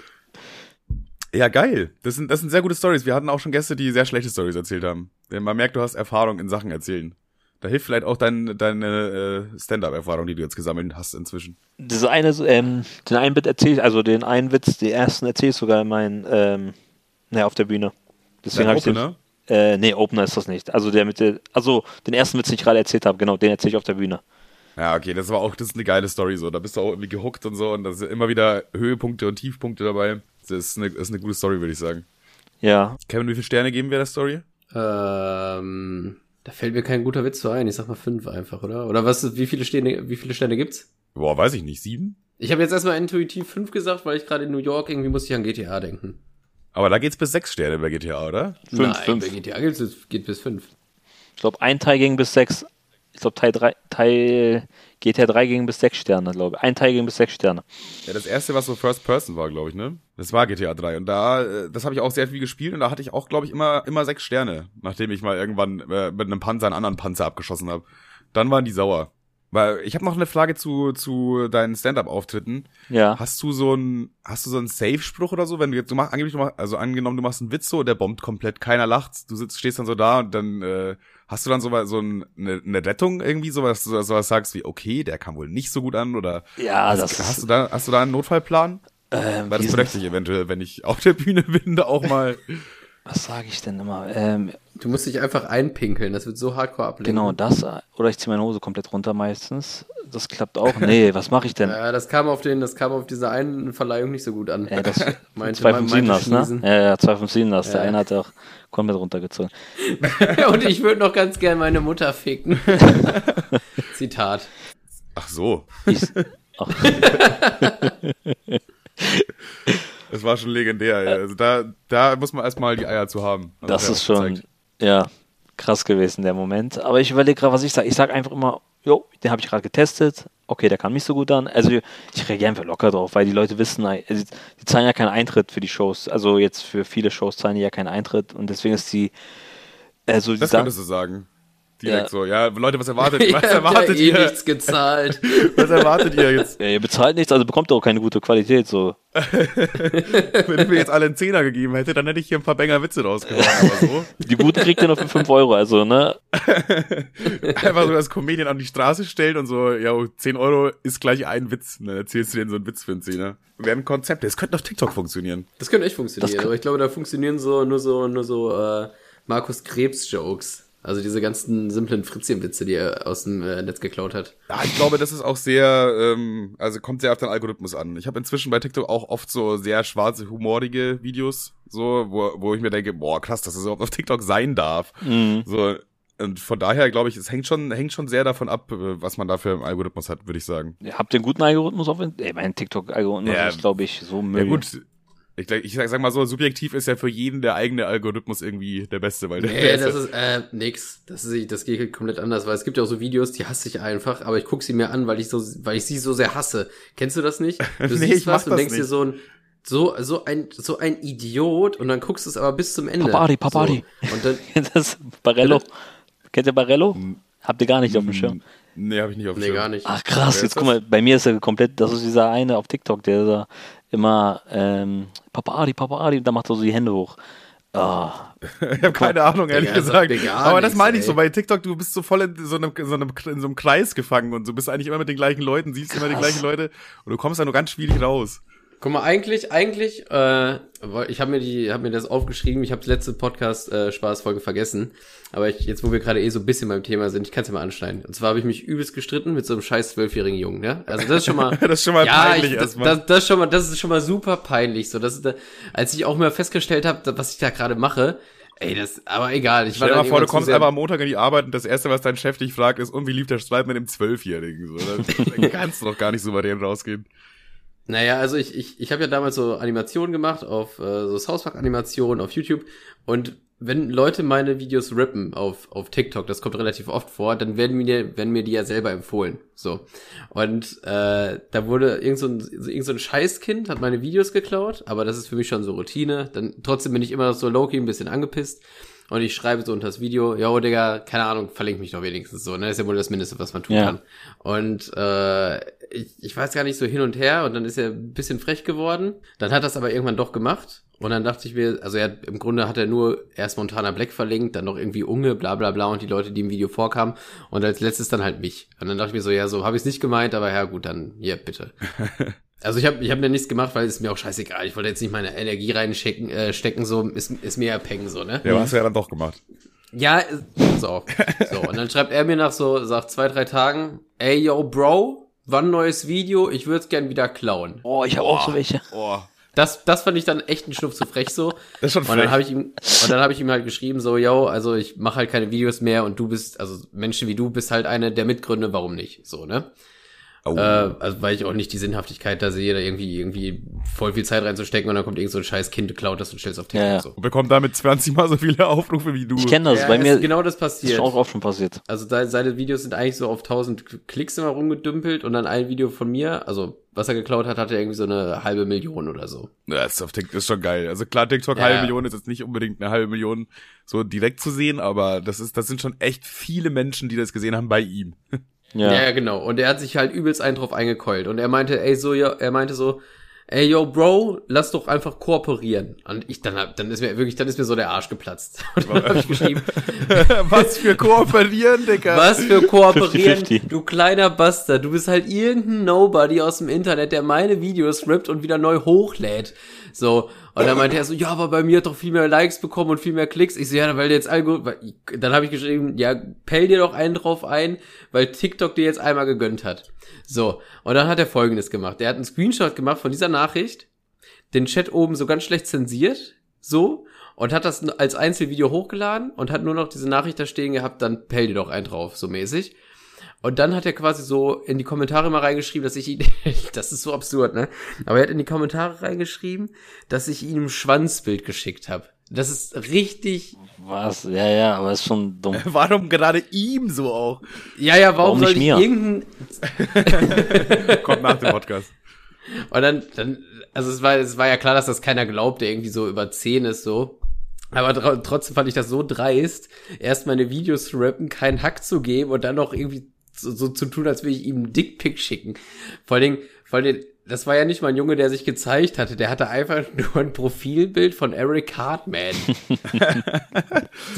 Ja, geil. Das sind, das sind sehr gute Stories. Wir hatten auch schon Gäste, die sehr schlechte Stories erzählt haben. Denn Man merkt, du hast Erfahrung in Sachen erzählen. Da hilft vielleicht auch dein, deine äh, Stand-up-Erfahrung, die du jetzt gesammelt hast inzwischen. Diese eine, ähm, den einen Bit erzähle ich, also den einen Witz, den ersten erzähle ich sogar in meinen, ähm, naja, auf der Bühne. Deswegen habe ich den, Opener? äh, nee, Opener ist das nicht. Also der mit der, also den ersten Witz, den ich gerade erzählt habe, genau, den erzähle ich auf der Bühne. Ja, okay, das war auch, das ist eine geile Story so. Da bist du auch irgendwie gehuckt und so und da sind immer wieder Höhepunkte und Tiefpunkte dabei. Das ist eine, das ist eine gute Story, würde ich sagen. Ja, Kevin, wie viele Sterne geben wir der Story? ähm, da fällt mir kein guter Witz zu ein. Ich sag mal fünf einfach, oder? Oder was? ist- Wie viele Sterne? Wie viele Sterne gibt's? Boah, weiß ich nicht, sieben? Ich habe jetzt erstmal intuitiv fünf gesagt, weil ich gerade in New York irgendwie muss ich an GTA denken. Aber da geht's bis sechs Sterne bei GTA, oder? Fünf, Nein, fünf. bei GTA es geht bis fünf. ich glaube, ein Teil ging bis sechs. Ich glaube, Teil 3, Teil GTA 3 ging bis sechs Sterne, glaube ich. Ein Teil ging bis sechs Sterne. Ja, das erste, was so First Person war, glaube ich, ne? Das war GTA 3 und da, äh, das habe ich auch sehr viel gespielt und da hatte ich auch, glaube ich, immer immer sechs Sterne, nachdem ich mal irgendwann äh, mit einem Panzer einen anderen Panzer abgeschossen habe. Dann waren die sauer. Weil ich habe noch eine Frage zu zu deinen Stand-up-Auftritten. Ja. Hast du so ein hast du so einen Safe-Spruch oder so, wenn du jetzt du machst angeblich du machst, also angenommen du machst einen Witz so, der bombt komplett, keiner lacht, du sitzt stehst dann so da und dann äh, hast du dann so so ein, eine, eine Rettung irgendwie so, dass du sowas sagst wie okay, der kam wohl nicht so gut an oder Ja, hast, das hast du da hast du da einen Notfallplan? Ähm, Weil das bräuchte ich eventuell, wenn ich auf der Bühne <laughs> bin, da auch mal. Was sage ich denn immer? Ähm, Du musst dich einfach einpinkeln, das wird so hardcore ablegen. genau das. Oder ich ziehe meine Hose komplett runter meistens. Das klappt auch. Nee, was mache ich denn? <laughs> Ja, das kam auf den, das kam auf dieser einen Verleihung nicht so gut an. Äh, das <laughs> Meinte- 257 meinte das, ne? Ja, ja, 257 das. Der Ja. eine hat auch komplett runtergezogen. <laughs> Und ich würde noch ganz gern meine Mutter ficken. Zitat. Ach so. Ich, ach, Das war schon legendär. Ja. Also da, da muss man erstmal die Eier zu haben. Hat das ist schon, gezeigt. ja, krass gewesen, der Moment. Aber ich überlege gerade, was ich sage. Ich sage einfach immer, jo, den habe ich gerade getestet. Okay, der kam nicht so gut an. Also ich reagiere einfach locker drauf, weil die Leute wissen, also, die zahlen ja keinen Eintritt für die Shows. Also jetzt für viele Shows zahlen die ja keinen Eintritt und deswegen ist die, also die Das sagen- könntest du sagen. Direkt Ja. so, ja, Leute, was erwartet, <laughs> was erwartet ja eh ihr? nichts gezahlt. <laughs> Was erwartet ihr jetzt? Ja, ihr bezahlt nichts, also bekommt ihr auch keine gute Qualität. So. <laughs> Wenn ich mir jetzt alle einen Zehner gegeben hätte, dann hätte ich hier ein paar Banger Witze rausgehauen, aber so. Die guten kriegt ihr noch für 5 Euro, also, ne? Einfach so als Comedian an die Straße stellen und so, ja, 10 Euro ist gleich ein Witz. Dann erzählst du denen so einen Witz für einen Zehner. Wäre ein Konzept, das könnte auf TikTok funktionieren. Das könnte echt funktionieren, aber ich glaube, da funktionieren so nur so nur so äh, Markus Krebs Jokes. Also diese ganzen simplen Fritzchen-Witze, die er aus dem äh, Netz geklaut hat. Ja, ich glaube, das ist auch sehr, ähm, also kommt sehr auf den Algorithmus an. Ich habe inzwischen bei TikTok auch oft so sehr schwarze, humorige Videos, so, wo, wo ich mir denke, boah, krass, dass das überhaupt auf TikTok sein darf. Mhm. So, und von daher glaube ich, es hängt schon, hängt schon sehr davon ab, äh, was man da für einen Algorithmus hat, würde ich sagen. Habt ihr einen guten Algorithmus auf? Ey, mein TikTok-Algorithmus Ja. ist, glaube ich, so Müll. Ja gut, ich, ich sag, sag mal so, subjektiv ist ja für jeden der eigene Algorithmus irgendwie der beste, weil der, Nee, das ist äh, nix. Das ist das geht komplett anders, weil es gibt ja auch so Videos, die hasse ich einfach, aber ich guck sie mir an, weil ich so weil ich sie so sehr hasse. Kennst du das nicht? <laughs> Du Nee, siehst ich mach was und denkst dir nicht. so ein so so ein so ein Idiot und dann guckst du es aber bis zum Ende. Papari, Papari. So. Und dann <laughs> das Barello. Kennt ihr Barello? Habt ihr gar nicht auf dem Schirm. Nee, habe ich nicht auf dem nee, Schirm. gar nicht. Ach krass, jetzt guck mal, bei mir ist er komplett, das ist dieser eine auf TikTok, der da immer ähm, Papa Adi, Papa Adi, und da macht er so die Hände hoch. Ah, <laughs> Ich habe keine Ahnung, ehrlich Digga, sagt gesagt. mir gar Aber das meine ich so, ey. bei TikTok, du bist so voll in so einem, so einem, in so einem Kreis gefangen und du bist eigentlich immer mit den gleichen Leuten, siehst immer die Krass. gleichen Leute und du kommst da nur ganz schwierig raus. Guck mal, eigentlich, eigentlich, äh, ich habe mir die, habe mir das aufgeschrieben. Ich habe letzte Podcast äh, Spaßfolge vergessen, aber ich, jetzt, wo wir gerade eh so ein bisschen beim Thema sind, ich kann es ja mal anschneiden. Und zwar habe ich mich übelst gestritten mit so einem scheiß zwölfjährigen Jungen, ja. Also das ist schon mal, <laughs> Das ist schon mal ja, peinlich ich, das, erstmal. das, das ist schon mal, das ist schon mal super peinlich. So, das ist, da, als ich auch mal festgestellt habe, was ich da gerade mache. Ey, das, aber egal. Ich Stell dir dann mal vor, du kommst einfach am Montag in die Arbeit und das Erste, was dein Chef dich fragt, ist, und wie lief der Streit mit dem Zwölfjährigen? So, dann kannst du doch gar nicht souverän rausgehen. Naja, also ich, ich, ich habe ja damals so Animationen gemacht, auf äh, so South Park Animationen auf YouTube und wenn Leute meine Videos rippen auf, auf TikTok, das kommt relativ oft vor, dann werden mir, werden mir die ja selber empfohlen. So. Und äh, da wurde irgend so, ein, irgend so ein Scheißkind, hat meine Videos geklaut, aber das ist für mich schon so Routine. Dann trotzdem bin ich immer noch so low-key ein bisschen angepisst. Und ich schreibe so unter das Video, yo, Digga, keine Ahnung, verlinke mich doch wenigstens so, ne? Das ist ja wohl das Mindeste, was man tun Ja. kann. Und äh, ich, ich weiß gar nicht so hin und her und dann ist er ein bisschen frech geworden. Dann hat er es aber irgendwann doch gemacht. Und dann dachte ich mir, also er hat, im Grunde hat er nur erst Montana Black verlinkt, dann noch irgendwie Unge, bla bla bla und die Leute, die im Video vorkamen. Und als letztes dann halt mich. Und dann dachte ich mir so, ja, so habe ich es nicht gemeint, aber ja gut, dann, ja, bitte. <laughs> Also ich habe ich hab mir nichts gemacht, weil es ist mir auch scheißegal. Ich wollte jetzt nicht meine Energie reinstecken, äh, stecken, so ist, ist mir ja peng, so, ne? Ja, aber hast du ja dann doch gemacht. Ja, auf. <laughs> So, und dann schreibt er mir nach so, sagt zwei, drei Tagen, ey, yo, Bro, wann neues Video? Ich würde es gern wieder klauen. oh, ich habe auch so welche. Oh, Das, das fand ich dann echt ein Schnupf zu frech so. das ist schon Und dann frech. habe ich ihm, und dann habe ich ihm halt geschrieben so, yo, also ich mache halt keine Videos mehr und du bist, also Menschen wie du bist halt eine der Mitgründe, warum nicht, so ne? Oh. Äh, also weil ich auch nicht die Sinnhaftigkeit da sehe, da irgendwie irgendwie voll viel Zeit reinzustecken und dann kommt irgend so ein scheiß Kind klaut das und stellst auf TikTok Ja, ja. so. Und bekommt damit 20 mal so viele <laughs> Aufrufe wie du. Ich kenne das, Ja, bei mir ist genau das ist passiert. schon auch oft schon passiert. Also da, seine Videos sind eigentlich so auf 1000 Klicks immer rumgedümpelt und dann ein Video von mir, also was er geklaut hat, hatte irgendwie so eine halbe Million oder so. Ja, das ist, auf TikTok, ist schon geil. Also klar, TikTok Ja. halbe Million ist jetzt nicht unbedingt eine halbe Million so direkt zu sehen, aber das ist, das sind schon echt viele Menschen, die das gesehen haben bei ihm. <laughs> Ja. Ja. genau. Und er hat sich halt übelst einen drauf eingekeult. Und er meinte, ey, so, ja, er meinte so, ey, yo, Bro, lass doch einfach kooperieren. Und ich dann hab, dann ist mir wirklich, dann ist mir so der Arsch geplatzt. <laughs> Und dann hab ich geschrieben, <laughs> Was für kooperieren, Digga. was für kooperieren, 50-50. du kleiner Bastard. Du bist halt irgendein Nobody aus dem Internet, der meine Videos rippt und wieder neu hochlädt. So. Und dann meinte er so, ja, aber bei mir hat doch viel mehr Likes bekommen und viel mehr Klicks. Ich so, ja, weil jetzt Algorithmus, dann habe ich geschrieben, ja, pell dir doch einen drauf ein, weil TikTok dir jetzt einmal gegönnt hat. So. Und dann hat er folgendes gemacht. Er hat einen Screenshot gemacht von dieser Nachricht, den Chat oben so ganz schlecht zensiert, so, und hat das als Einzelvideo hochgeladen und hat nur noch diese Nachricht da stehen gehabt, dann pell dir doch einen drauf, so mäßig. Und dann hat er quasi so in die Kommentare mal reingeschrieben, dass ich ihn, <laughs> das ist so absurd, ne? Aber er hat in die Kommentare reingeschrieben, dass ich ihm ein Schwanzbild geschickt habe. Das ist richtig, Was? Ja, ja, aber ist schon dumm. <laughs> Warum gerade ihm so auch? ja, ja, warum, Warum soll nicht ich mir? irgendein, <laughs> Kommt nach dem Podcast. Und dann, dann, also es war, es war ja klar, dass das keiner glaubt, der irgendwie so über 10 ist, so. Aber tr trotzdem fand ich das so dreist, erst meine Videos zu rappen, keinen Hack zu geben und dann noch irgendwie so, so zu tun, als will ich ihm einen Dickpick schicken. Vor allen Dingen, vor allen Dingen, das war ja nicht mal ein Junge, der sich gezeigt hatte. Der hatte einfach <laughs> nur ein Profilbild von Eric Hartman. <laughs>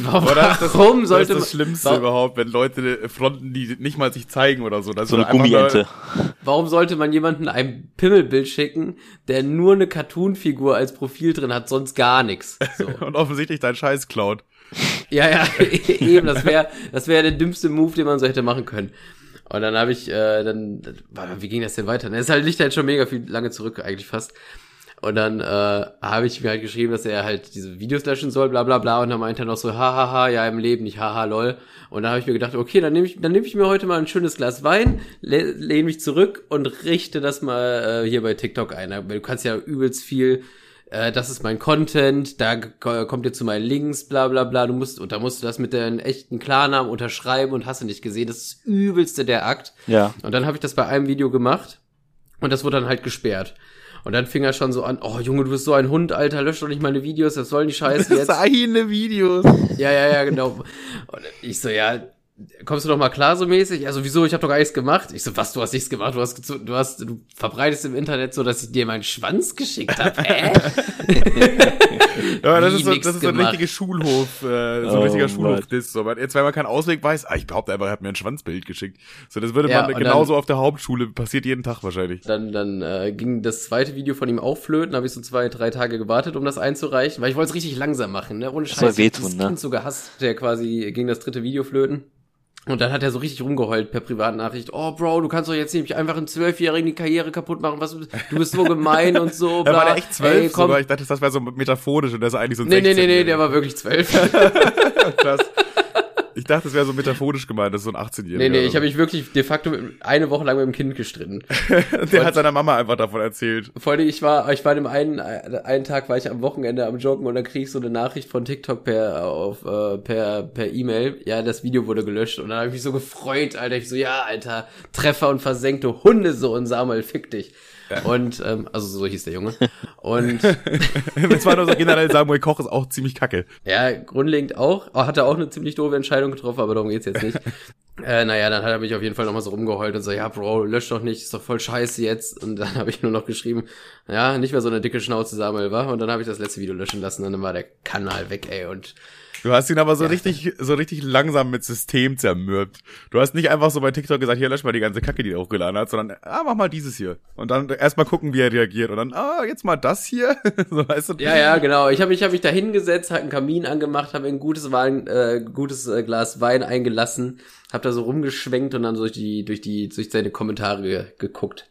warum das, warum sollte das ist das Schlimmste warum, überhaupt, wenn Leute fronten, die nicht mal sich zeigen oder so. Das so eine Gummiente. Warum sollte man jemanden ein Pimmelbild schicken, der nur eine Cartoon-Figur als Profil drin hat, sonst gar nichts? So. <laughs> Und offensichtlich dein Scheiß klaut. Ja, ja, <laughs> eben, das wäre das wäre der dümmste Move, den man so hätte machen können. Und dann habe ich, äh, dann, wie ging das denn weiter? Das ist halt, liegt halt schon mega viel lange zurück, eigentlich fast. Und dann äh, habe ich mir halt geschrieben, dass er halt diese Videos löschen soll, bla bla bla. Und dann meinte er noch so, hahaha, ja im Leben nicht, haha, lol. Und dann habe ich mir gedacht, okay, dann nehme ich, dann nehme ich mir heute mal ein schönes Glas Wein, le lehne mich zurück und richte das mal äh, hier bei TikTok ein. Du kannst ja übelst viel äh, das ist mein Content, da kommt ihr zu meinen Links, bla bla bla, du musst, und da musst du das mit deinen echten Klarnamen unterschreiben und hast du nicht gesehen, das ist das übelste der Akt. Ja. Und dann habe ich das bei einem Video gemacht und das wurde dann halt gesperrt. Und dann fing er schon so an, oh Junge, du bist so ein Hund, Alter, lösch doch nicht meine Videos, das sollen die <laughs> Scheiße jetzt. Seine Videos. Ja, ja, ja, genau. Und ich so, ja, kommst du doch mal klar so mäßig? Also wieso, ich habe doch gar nichts gemacht. Ich so, was, du hast nichts gemacht, du hast, du hast, du verbreitest im Internet so, dass ich dir meinen Schwanz geschickt habe. Hä? <laughs> ja, das ist so, das ist so ein richtiger Schulhof, äh, so ein oh, richtiger Schulhof, das so. Jetzt, wenn man keinen Ausweg weiß, ah, ich behaupte einfach, er hat mir ein Schwanzbild geschickt. So, das würde ja, man genauso dann, auf der Hauptschule, passiert jeden Tag wahrscheinlich. Dann, dann äh, ging das zweite Video von ihm auch flöten, habe ich so zwei, drei Tage gewartet, um das einzureichen, weil ich wollte es richtig langsam machen, ne? Ohne Scheiß. Das soll wehtun, ne? Kind so gehasst, der quasi ging das dritte Video flöten. Und dann hat er so richtig rumgeheult per Privatnachricht. Oh, Bro, du kannst doch jetzt nicht einfach einen Zwölfjährigen die Karriere kaputt machen. Was, du bist so gemein und so. <laughs> Bla. war der echt zwölf? Ey, komm. Ich dachte, das wäre so metaphorisch und der ist eigentlich so ein Nee, nee, nee, nee, der war wirklich zwölf. <laughs> Krass. Ich dachte, das wäre so metaphorisch gemeint, das ist so ein 18-Jähriger. Nee, nee, ich habe mich wirklich de facto eine Woche lang mit dem Kind gestritten. <laughs> Der und hat seiner Mama einfach davon erzählt. Vor allem, ich war, ich war dem einen, einen Tag war ich am Wochenende am Joggen und dann krieg ich so eine Nachricht von TikTok per, auf, äh, per, per E-Mail. Ja, das Video wurde gelöscht und dann habe ich mich so gefreut, Alter. Ich so, ja, Alter, Treffer und versenkte Hundesohn, Samuel, fick dich. <laughs> Und, ähm, also so hieß der Junge. Und. <laughs> Es war nur so generell Samuel Koch ist auch ziemlich kacke. Ja, grundlegend auch. Hat er auch eine ziemlich doofe Entscheidung getroffen, aber darum geht's jetzt nicht. <laughs> äh, naja, dann hat er mich auf jeden Fall nochmal so rumgeheult und so, ja, Bro, lösch doch nicht, ist doch voll scheiße jetzt. Und dann habe ich nur noch geschrieben, ja, nicht mehr so eine dicke Schnauze Samuel war. Und dann habe ich das letzte Video löschen lassen und dann war der Kanal weg, ey. Und Du hast ihn aber so ja. richtig, so richtig langsam mit System zermürbt. Du hast nicht einfach so bei TikTok gesagt, hier lösch mal die ganze Kacke, die er hochgeladen hat, sondern, ah, mach mal dieses hier. Und dann erstmal gucken, wie er reagiert. Und dann, ah, jetzt mal das hier. <laughs> so weißt du. Ja, ja, genau. Ich habe mich, hab mich da hingesetzt, halt einen Kamin angemacht, habe ein gutes Wein, äh, gutes äh, Glas Wein eingelassen, hab da so rumgeschwenkt und dann durch die, durch die, durch seine Kommentare geguckt.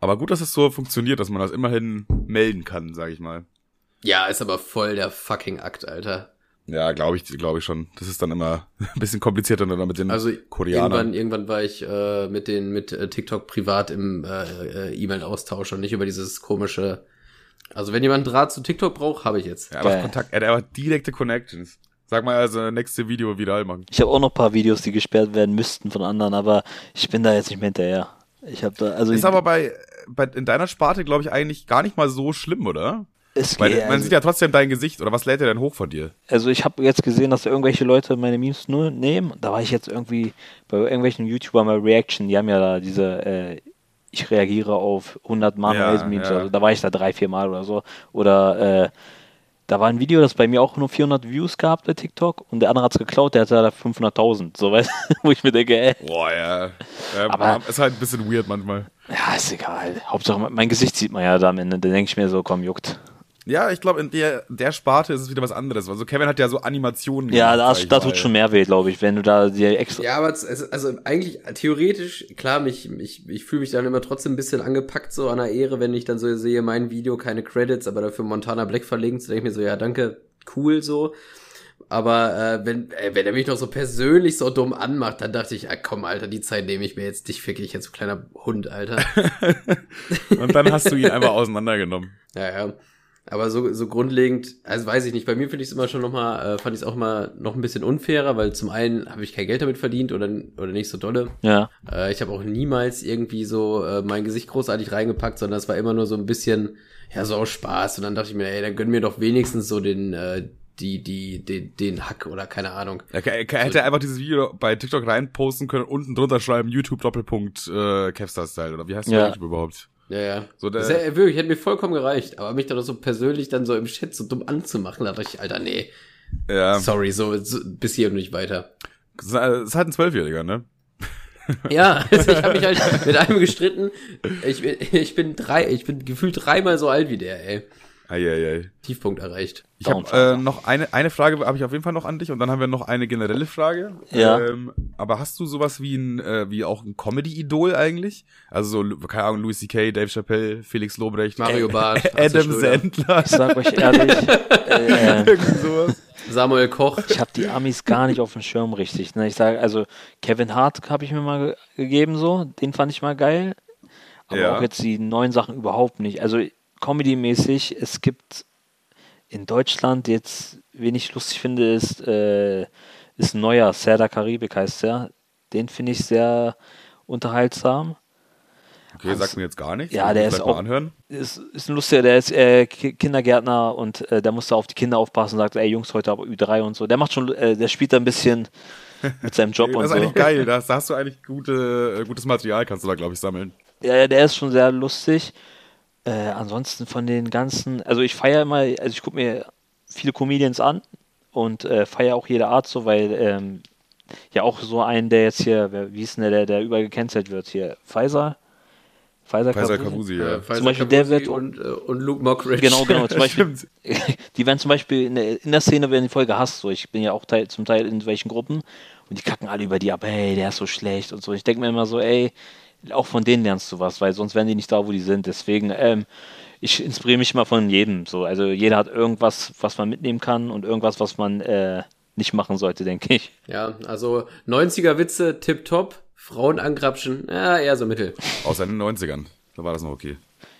Aber gut, dass es so funktioniert, dass man das immerhin melden kann, sag ich mal. Ja, ist aber voll der fucking Akt, Alter. Ja, glaube ich, glaube ich schon. Das ist dann immer <laughs> ein bisschen komplizierter dann mit den also Koreanern. Irgendwann, irgendwann war ich äh, mit den mit äh, TikTok privat im äh, äh, E-Mail-Austausch und nicht über dieses komische. Also wenn jemand Draht zu TikTok braucht, habe ich jetzt. Ja, aber Kontakt, er hat direkte Connections. Sag mal also nächste Video wieder machen. Ich habe auch noch paar Videos, die gesperrt werden müssten von anderen, aber ich bin da jetzt nicht mehr hinterher. Ich habe da also ist aber bei, bei in deiner Sparte glaube ich eigentlich gar nicht mal so schlimm, oder? Es Weil, man also, sieht ja trotzdem dein Gesicht, oder was lädt er denn hoch von dir? Also ich habe jetzt gesehen, dass irgendwelche Leute meine Memes nur nehmen. Da war ich jetzt irgendwie bei irgendwelchen YouTubern mal Reaction, die haben ja da diese, äh, ich reagiere auf 100 Manuels Memes, ja. also da war ich da drei, vier Mal oder so. Oder äh, da war ein Video, das bei mir auch nur 400 Views gab bei TikTok und der andere hat es geklaut, der hatte da 500.000, so <laughs> weißt wo ich mir denke, ey. Boah, ja. ja aber ist halt ein bisschen weird manchmal. Ja, ist egal. Hauptsache mein Gesicht sieht man ja da am Ende, dann denke ich mir so, komm, juckt. Ja, ich glaube, in der, der Sparte ist es wieder was anderes. Also Kevin hat ja so Animationen. Ja, gemacht, da, da tut schon mehr weh, glaube ich, wenn du da dir extra. Ja, aber also eigentlich theoretisch, klar, mich, ich, ich fühle mich dann immer trotzdem ein bisschen angepackt so an der Ehre, wenn ich dann so sehe, mein Video, keine Credits, aber dafür Montana Black verlinkt, so denke ich mir so, ja, danke, cool so. Aber äh, wenn, äh, wenn er mich noch so persönlich so dumm anmacht, dann dachte ich, ah, komm, Alter, die Zeit nehme ich mir jetzt, dich fick ich jetzt, so kleiner Hund, Alter. <laughs> Und dann hast du ihn einfach auseinandergenommen. Ja, ja. Aber so, so grundlegend, also weiß ich nicht, bei mir finde ich es immer schon nochmal, äh, fand ich es auch immer noch ein bisschen unfairer, weil zum einen habe ich kein Geld damit verdient oder, oder nicht so dolle. Ja. Äh, ich habe auch niemals irgendwie so äh, mein Gesicht großartig reingepackt, sondern es war immer nur so ein bisschen, ja, so aus Spaß. Und dann dachte ich mir, ey, dann gönn mir doch wenigstens so den, äh, die, die, den, den Hack oder keine Ahnung. Er, er, er hätte einfach dieses Video bei TikTok reinposten können, unten drunter schreiben, YouTube Doppelpunkt äh, Kevstar-Style oder wie heißt Ja. der YouTube überhaupt? Ja, ja. So, der- das hätte, wirklich, hätte mir vollkommen gereicht. Aber mich dann so persönlich dann so im Chat so dumm anzumachen, da dachte ich, Alter, nee. Ja, Sorry, so, so bis hier und nicht weiter. es ist halt ein Zwölfjähriger, ne? Ja, <laughs> also ich habe mich halt mit einem gestritten. Ich, bin- ich bin drei, ich bin gefühlt dreimal so alt wie der, ey. Eieiei. Tiefpunkt erreicht. Ich habe äh, noch eine eine Frage habe ich auf jeden Fall noch an dich und dann haben wir noch eine generelle Frage. Ja. Ähm, aber hast du sowas wie ein äh, wie auch ein Comedy-Idol eigentlich? Also so keine Ahnung Louis C.K., Dave Chappelle, Felix Lobrecht, Mario Barth, Atze Adam Sandler, Ich sag euch ehrlich, <laughs> äh, irgendwie sowas. Samuel Koch. ich habe die Amis gar nicht auf dem Schirm richtig. Ne? Ich sage, also Kevin Hart habe ich mir mal ge gegeben so, den fand ich mal geil. Aber Ja. auch jetzt die neuen Sachen überhaupt nicht. Also Comedy-mäßig, es gibt in Deutschland jetzt, wen ich lustig finde, ist, äh, ist ein neuer, Serda Karibik heißt der. Den finde ich sehr unterhaltsam. Okay, sagt mir jetzt gar nichts. Ja, Muss der ist auch- anhören. ist, ist ein lustiger, der ist äh, Ki- Kindergärtner und äh, der musste auf die Kinder aufpassen und sagt, ey Jungs, heute aber Ü3 und so. Der macht schon, äh, der spielt da ein bisschen mit seinem Job <laughs> Das und ist so. eigentlich geil. Da hast, da du eigentlich gute, äh, gutes Material, kannst du da, glaube ich, sammeln. Ja, der ist schon sehr lustig. Äh, ansonsten von den ganzen, also ich feiere immer, also ich gucke mir viele Comedians an und äh, feiere auch jede Art so, weil ähm, ja auch so einen, der jetzt hier, wer, wie ist denn der, der, der überall gecancelt wird hier, Pfizer? Pfizer, Faisal Kavusi? Ja. Äh, Faisal Beispiel der Kavusi wird- und, äh, und Luke Mockridge. Genau, genau. Zum <laughs> Beispiel, <laughs> die werden zum Beispiel in der, in der Szene werden die voll gehasst. So. Ich bin ja auch teil, zum Teil in welchen Gruppen und die kacken alle über die ab, hey, der ist so schlecht und so. Ich denke mir immer so, ey, auch von denen lernst du was, weil sonst wären die nicht da, wo die sind. Deswegen, ähm, ich inspiriere mich immer von jedem. So. Also jeder hat irgendwas, was man mitnehmen kann und irgendwas, was man äh, nicht machen sollte, denke ich. Ja, also 90er Witze, tipptopp. Frauen angrapschen, ja, eher so mittel. Außer in den 90ern. Da war das noch okay.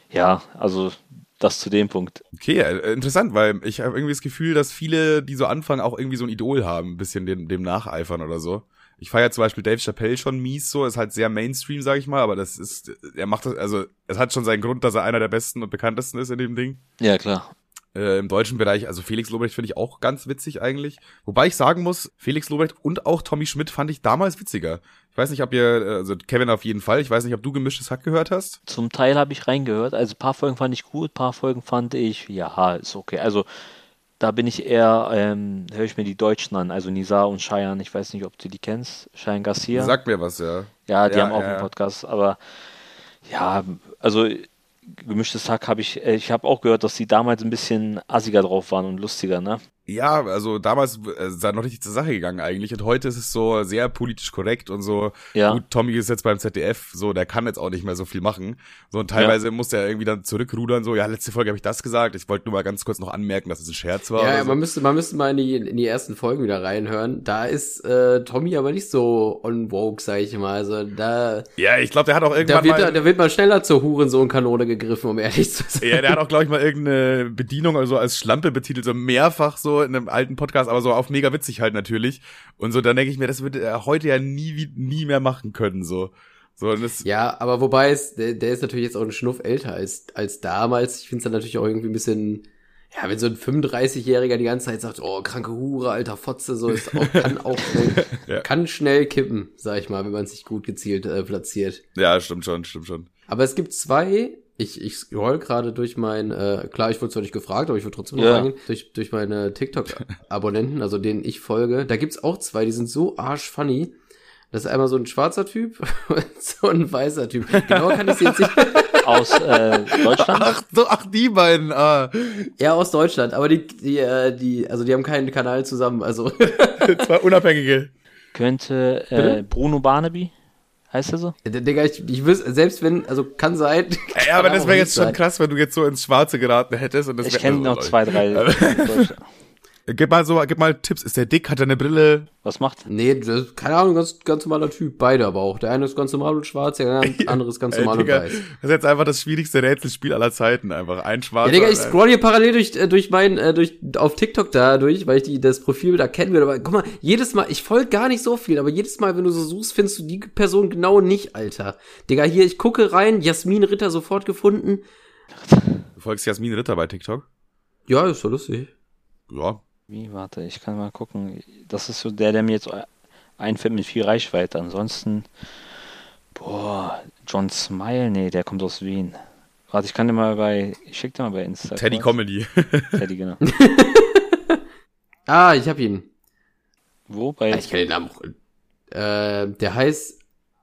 Ja, also das zu dem Punkt. Okay, äh, interessant, weil ich habe irgendwie das Gefühl, dass viele, die so anfangen, auch irgendwie so ein Idol haben, ein bisschen dem, dem nacheifern oder so. Ich feiere zum Beispiel Dave Chappelle schon mies so, ist halt sehr Mainstream, sag ich mal, aber das ist, er macht das, also es hat schon seinen Grund, dass er einer der besten und bekanntesten ist in dem Ding. Ja, klar. Äh, Im deutschen Bereich, also Felix Lobrecht finde ich auch ganz witzig eigentlich. Wobei ich sagen muss, Felix Lobrecht und auch Tommy Schmidt fand ich damals witziger. Ich weiß nicht, ob ihr, also Kevin auf jeden Fall, ich weiß nicht, ob du gemischtes Hack gehört hast. Zum Teil habe ich reingehört. Also ein paar Folgen fand ich gut, ein paar Folgen fand ich, ja, ist okay. Also da bin ich eher, ähm, höre ich mir die Deutschen an, also Nisa und Cheyenne. Ich weiß nicht, ob du die kennst. Cheyenne Garcia. Sag mir was, ja. ja, die Ja, haben auch ja, einen. Podcast, aber ja, also gemischtes Hack habe ich, äh, ich habe auch gehört, dass die damals ein bisschen assiger drauf waren und lustiger, ne? Ja, also damals äh, ist da noch richtig zur Sache gegangen eigentlich und heute ist es so sehr politisch korrekt und so. Ja. Gut, Tommy ist jetzt beim ZDF, so der kann jetzt auch nicht mehr so viel machen. So und teilweise muss er irgendwie dann zurückrudern, so ja, letzte Folge habe ich das gesagt. Ich wollte nur mal ganz kurz noch anmerken, dass es ein Scherz war. Ja, so. man müsste, man müsste mal in die, in die ersten Folgen wieder reinhören. Da ist äh, Tommy aber nicht so on woke, sag ich mal. Also da, ja, ich glaube, der hat auch da irgendwann wird, mal da, da wird man schneller zur Hurensohn-Kanone gegriffen, um ehrlich zu sein. Ja, der hat auch, glaube ich, mal irgendeine Bedienung also als Schlampe betitelt, so mehrfach so in einem alten Podcast, aber so auf mega witzig halt natürlich. Und so, dann denke ich mir, das würde er heute ja nie, nie mehr machen können, so. So, das, Ja, aber wobei es, der, der ist natürlich jetzt auch einen Schnuff älter als, als damals. Ich finde es dann natürlich auch irgendwie ein bisschen, ja, wenn so ein 35-Jähriger die ganze Zeit sagt, oh, kranke Hure, alter Fotze, so ist auch, kann <laughs> auch schnell, Ja. kann schnell kippen, sag ich mal, wenn man sich gut gezielt äh, platziert. ja, stimmt schon, stimmt schon. Aber es gibt zwei, ich, ich scroll gerade durch mein, äh, klar, ich wurde zwar nicht gefragt, aber ich würde trotzdem noch Ja. reingehen, durch, durch meine TikTok-Abonnenten, also denen ich folge, da gibt's auch zwei, die sind so arschfunny. Das ist einmal so ein schwarzer Typ <laughs> und so ein weißer Typ. Genau kann ich sie jetzt nicht. <laughs> Aus äh, Deutschland. Ach, so, ach, die beiden, ah. Ja, aus Deutschland, aber die, die, äh, die, also die haben keinen Kanal zusammen, also. <laughs> Zwei Unabhängige. Könnte äh? Bruno Barnaby, heißt er so? Digga, ich, ich wüsste, selbst wenn, also kann sein. <laughs> Ja, aber kann das wäre jetzt schon sein. krass, wenn du jetzt so ins Schwarze geraten hättest. Und das Ich kenne also, noch zwei, drei. <laughs> Gib mal so, gib mal Tipps. Ist der dick? Hat er eine Brille? Was macht? Nee, das, keine Ahnung, ganz, ganz normaler Typ. Beide aber auch. Der eine ist ganz normal und schwarz, der <laughs> andere ist ganz Ey, normal und Digga, weiß. das ist jetzt einfach das schwierigste Rätselspiel aller Zeiten. Einfach ein Ja, Schwarzer. Digga, ich scroll hier parallel durch, äh, durch mein, äh, durch, auf TikTok da durch, weil ich die, das Profil da kennen will. Aber guck mal, jedes Mal, ich folge gar nicht so viel, aber jedes Mal, wenn du so suchst, findest du die Person genau nicht, Alter. Digga, hier, ich gucke rein, Jasmin Ritter sofort gefunden. Du folgst Jasmin Ritter bei TikTok? Ja, ist so lustig. Ja. Wie, warte, ich kann mal gucken. Das ist so der, der mir jetzt einfällt mit viel Reichweite. Ansonsten, boah, John Smile, nee, der kommt aus Wien. Warte, ich kann dir mal bei, ich schick dir mal bei Insta. Teddy. Comedy. <laughs> Teddy, genau. <laughs> Ah, ich hab ihn. Wo? Bei, Ah, Ich kenne den Namen. auch. Äh, der heißt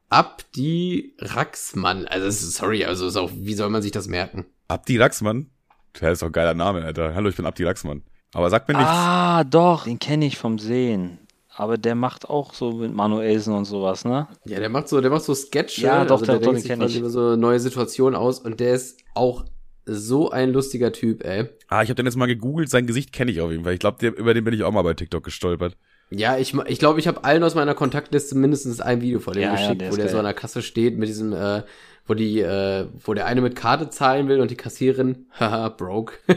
Abdi Raxmann. Also, es ist, sorry, also ist auch, wie soll man sich das merken? Abdi Raxmann? Das ist doch ein geiler Name, Alter. Hallo, ich bin Abdi Raxmann. Aber sag mir nichts. ah, doch, den kenne ich vom Sehen. Aber der macht auch so mit Manuelsen und sowas, ne? Ja, der macht so, der macht so Sketche. Ja, doch, also doch, der doch, denkt den sich kenn quasi ich. über so neue Situationen aus und der ist auch so ein lustiger Typ, ey. Ah, ich habe den jetzt mal gegoogelt, sein Gesicht kenne ich auf jeden Fall. Ich glaube, über den bin ich auch mal bei TikTok gestolpert. Ja, ich ich, glaube, ich habe allen aus meiner Kontaktliste mindestens ein Video von dem Ja, ja, geschickt, der wo der so geil. an der Kasse steht mit diesem, äh, wo die, äh, wo der eine mit Karte zahlen will und die Kassierin, <laughs> haha, broke. <laughs>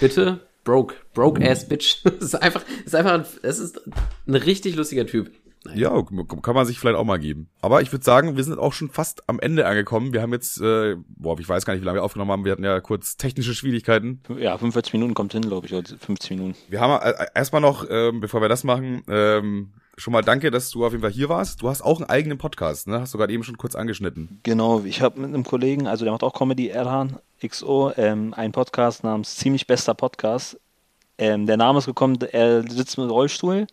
Bitte? Broke. Broke ass bitch. <laughs> Das ist einfach, das ist einfach, ein, es ist ein richtig lustiger Typ. Ja, kann man sich vielleicht auch mal geben. Aber ich würde sagen, wir sind auch schon fast am Ende angekommen. Wir haben jetzt, äh, boah, ich weiß gar nicht, wie lange wir aufgenommen haben. Wir hatten ja kurz technische Schwierigkeiten. Ja, 45 Minuten kommt hin, glaube ich, oder 50 Minuten. Wir haben äh, erstmal noch, ähm, bevor wir das machen, ähm, schon mal danke, dass du auf jeden Fall hier warst. Du hast auch einen eigenen Podcast, ne? Hast du gerade eben schon kurz angeschnitten. Genau, ich habe mit einem Kollegen, also der macht auch Comedy, Erhan XO, ähm, einen Podcast namens Ziemlich Bester Podcast. Ähm, der Name ist gekommen, er sitzt mit dem Rollstuhl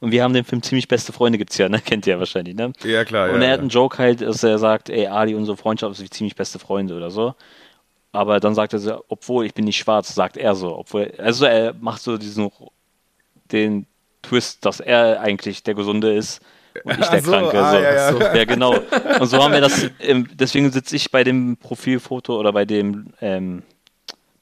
und wir haben den Film Ziemlich Beste Freunde, gibt's ja, ne? <laughs> Kennt ihr ja wahrscheinlich, ne? Ja, klar. und ja, er hat einen Joke halt, dass er sagt, ey, Ali, unsere Freundschaft ist wie ziemlich beste Freunde oder so. Aber dann sagt er so, obwohl ich bin nicht schwarz, sagt er so. Obwohl, also er macht so diesen den Twist, dass er eigentlich der Gesunde ist und nicht der so, Kranke. ah, so. ja. So, ja, genau. Und so haben wir das, deswegen sitze ich bei dem Profilfoto oder bei dem ähm,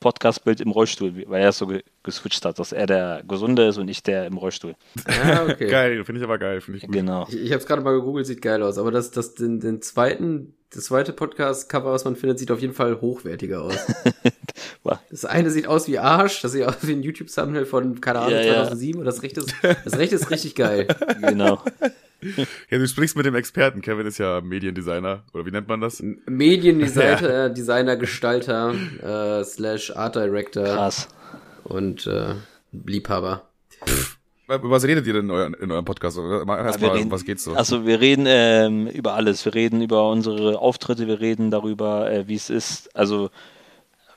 Podcastbild im Rollstuhl, weil er es so ge geswitcht hat, dass er der Gesunde ist und ich der im Rollstuhl. Ja, okay. <laughs> Geil, finde ich aber geil, finde ich gut. Genau. Ich, ich habe es gerade mal gegoogelt, sieht geil aus. Aber das, das, den, den zweiten, das zweite Podcast-Cover, was man findet, sieht auf jeden Fall hochwertiger aus. <laughs> Das eine sieht aus wie Arsch, das sieht aus wie ein YouTube-Thumbnail von, keine Ahnung, Ja, ja. 2007 und das rechte ist, das rechte ist richtig geil. <laughs> genau. <laughs> Ja, du sprichst mit dem Experten. Kevin ist ja Mediendesigner. Oder wie nennt man das? Mediendesigner, <laughs> Designer, Gestalter, äh, slash Art Director Krass. und äh, Liebhaber. Über Was redet ihr denn in, euren, in eurem Podcast? Erstmal, reden- was geht's so? Also wir reden ähm, über alles. Wir reden über unsere Auftritte, wir reden darüber, äh, wie es ist, also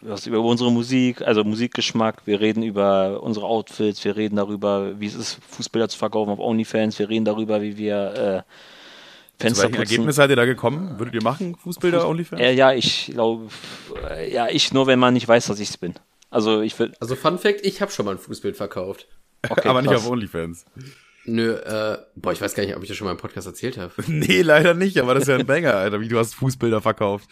was über unsere Musik, also Musikgeschmack, wir reden über unsere Outfits, wir reden darüber, wie es ist, Fußbilder zu verkaufen auf OnlyFans, wir reden darüber, wie wir äh, Zu Fenster welchem putzen. Ergebnis seid ihr da gekommen? Würdet ihr machen, Fußbilder OnlyFans? Äh, ja, ich glaube, äh, ja, ich nur, wenn man nicht weiß, dass ich es bin. Also ich will, Also Fun Fact, ich habe schon mal ein Fußbild verkauft. okay, <laughs> aber nicht krass. auf OnlyFans. Nö, äh, boah, ich weiß gar nicht, ob ich das schon mal im Podcast erzählt habe. <laughs> Nee, leider nicht, aber das ist ja ein Banger, Alter, wie du hast Fußbilder verkauft.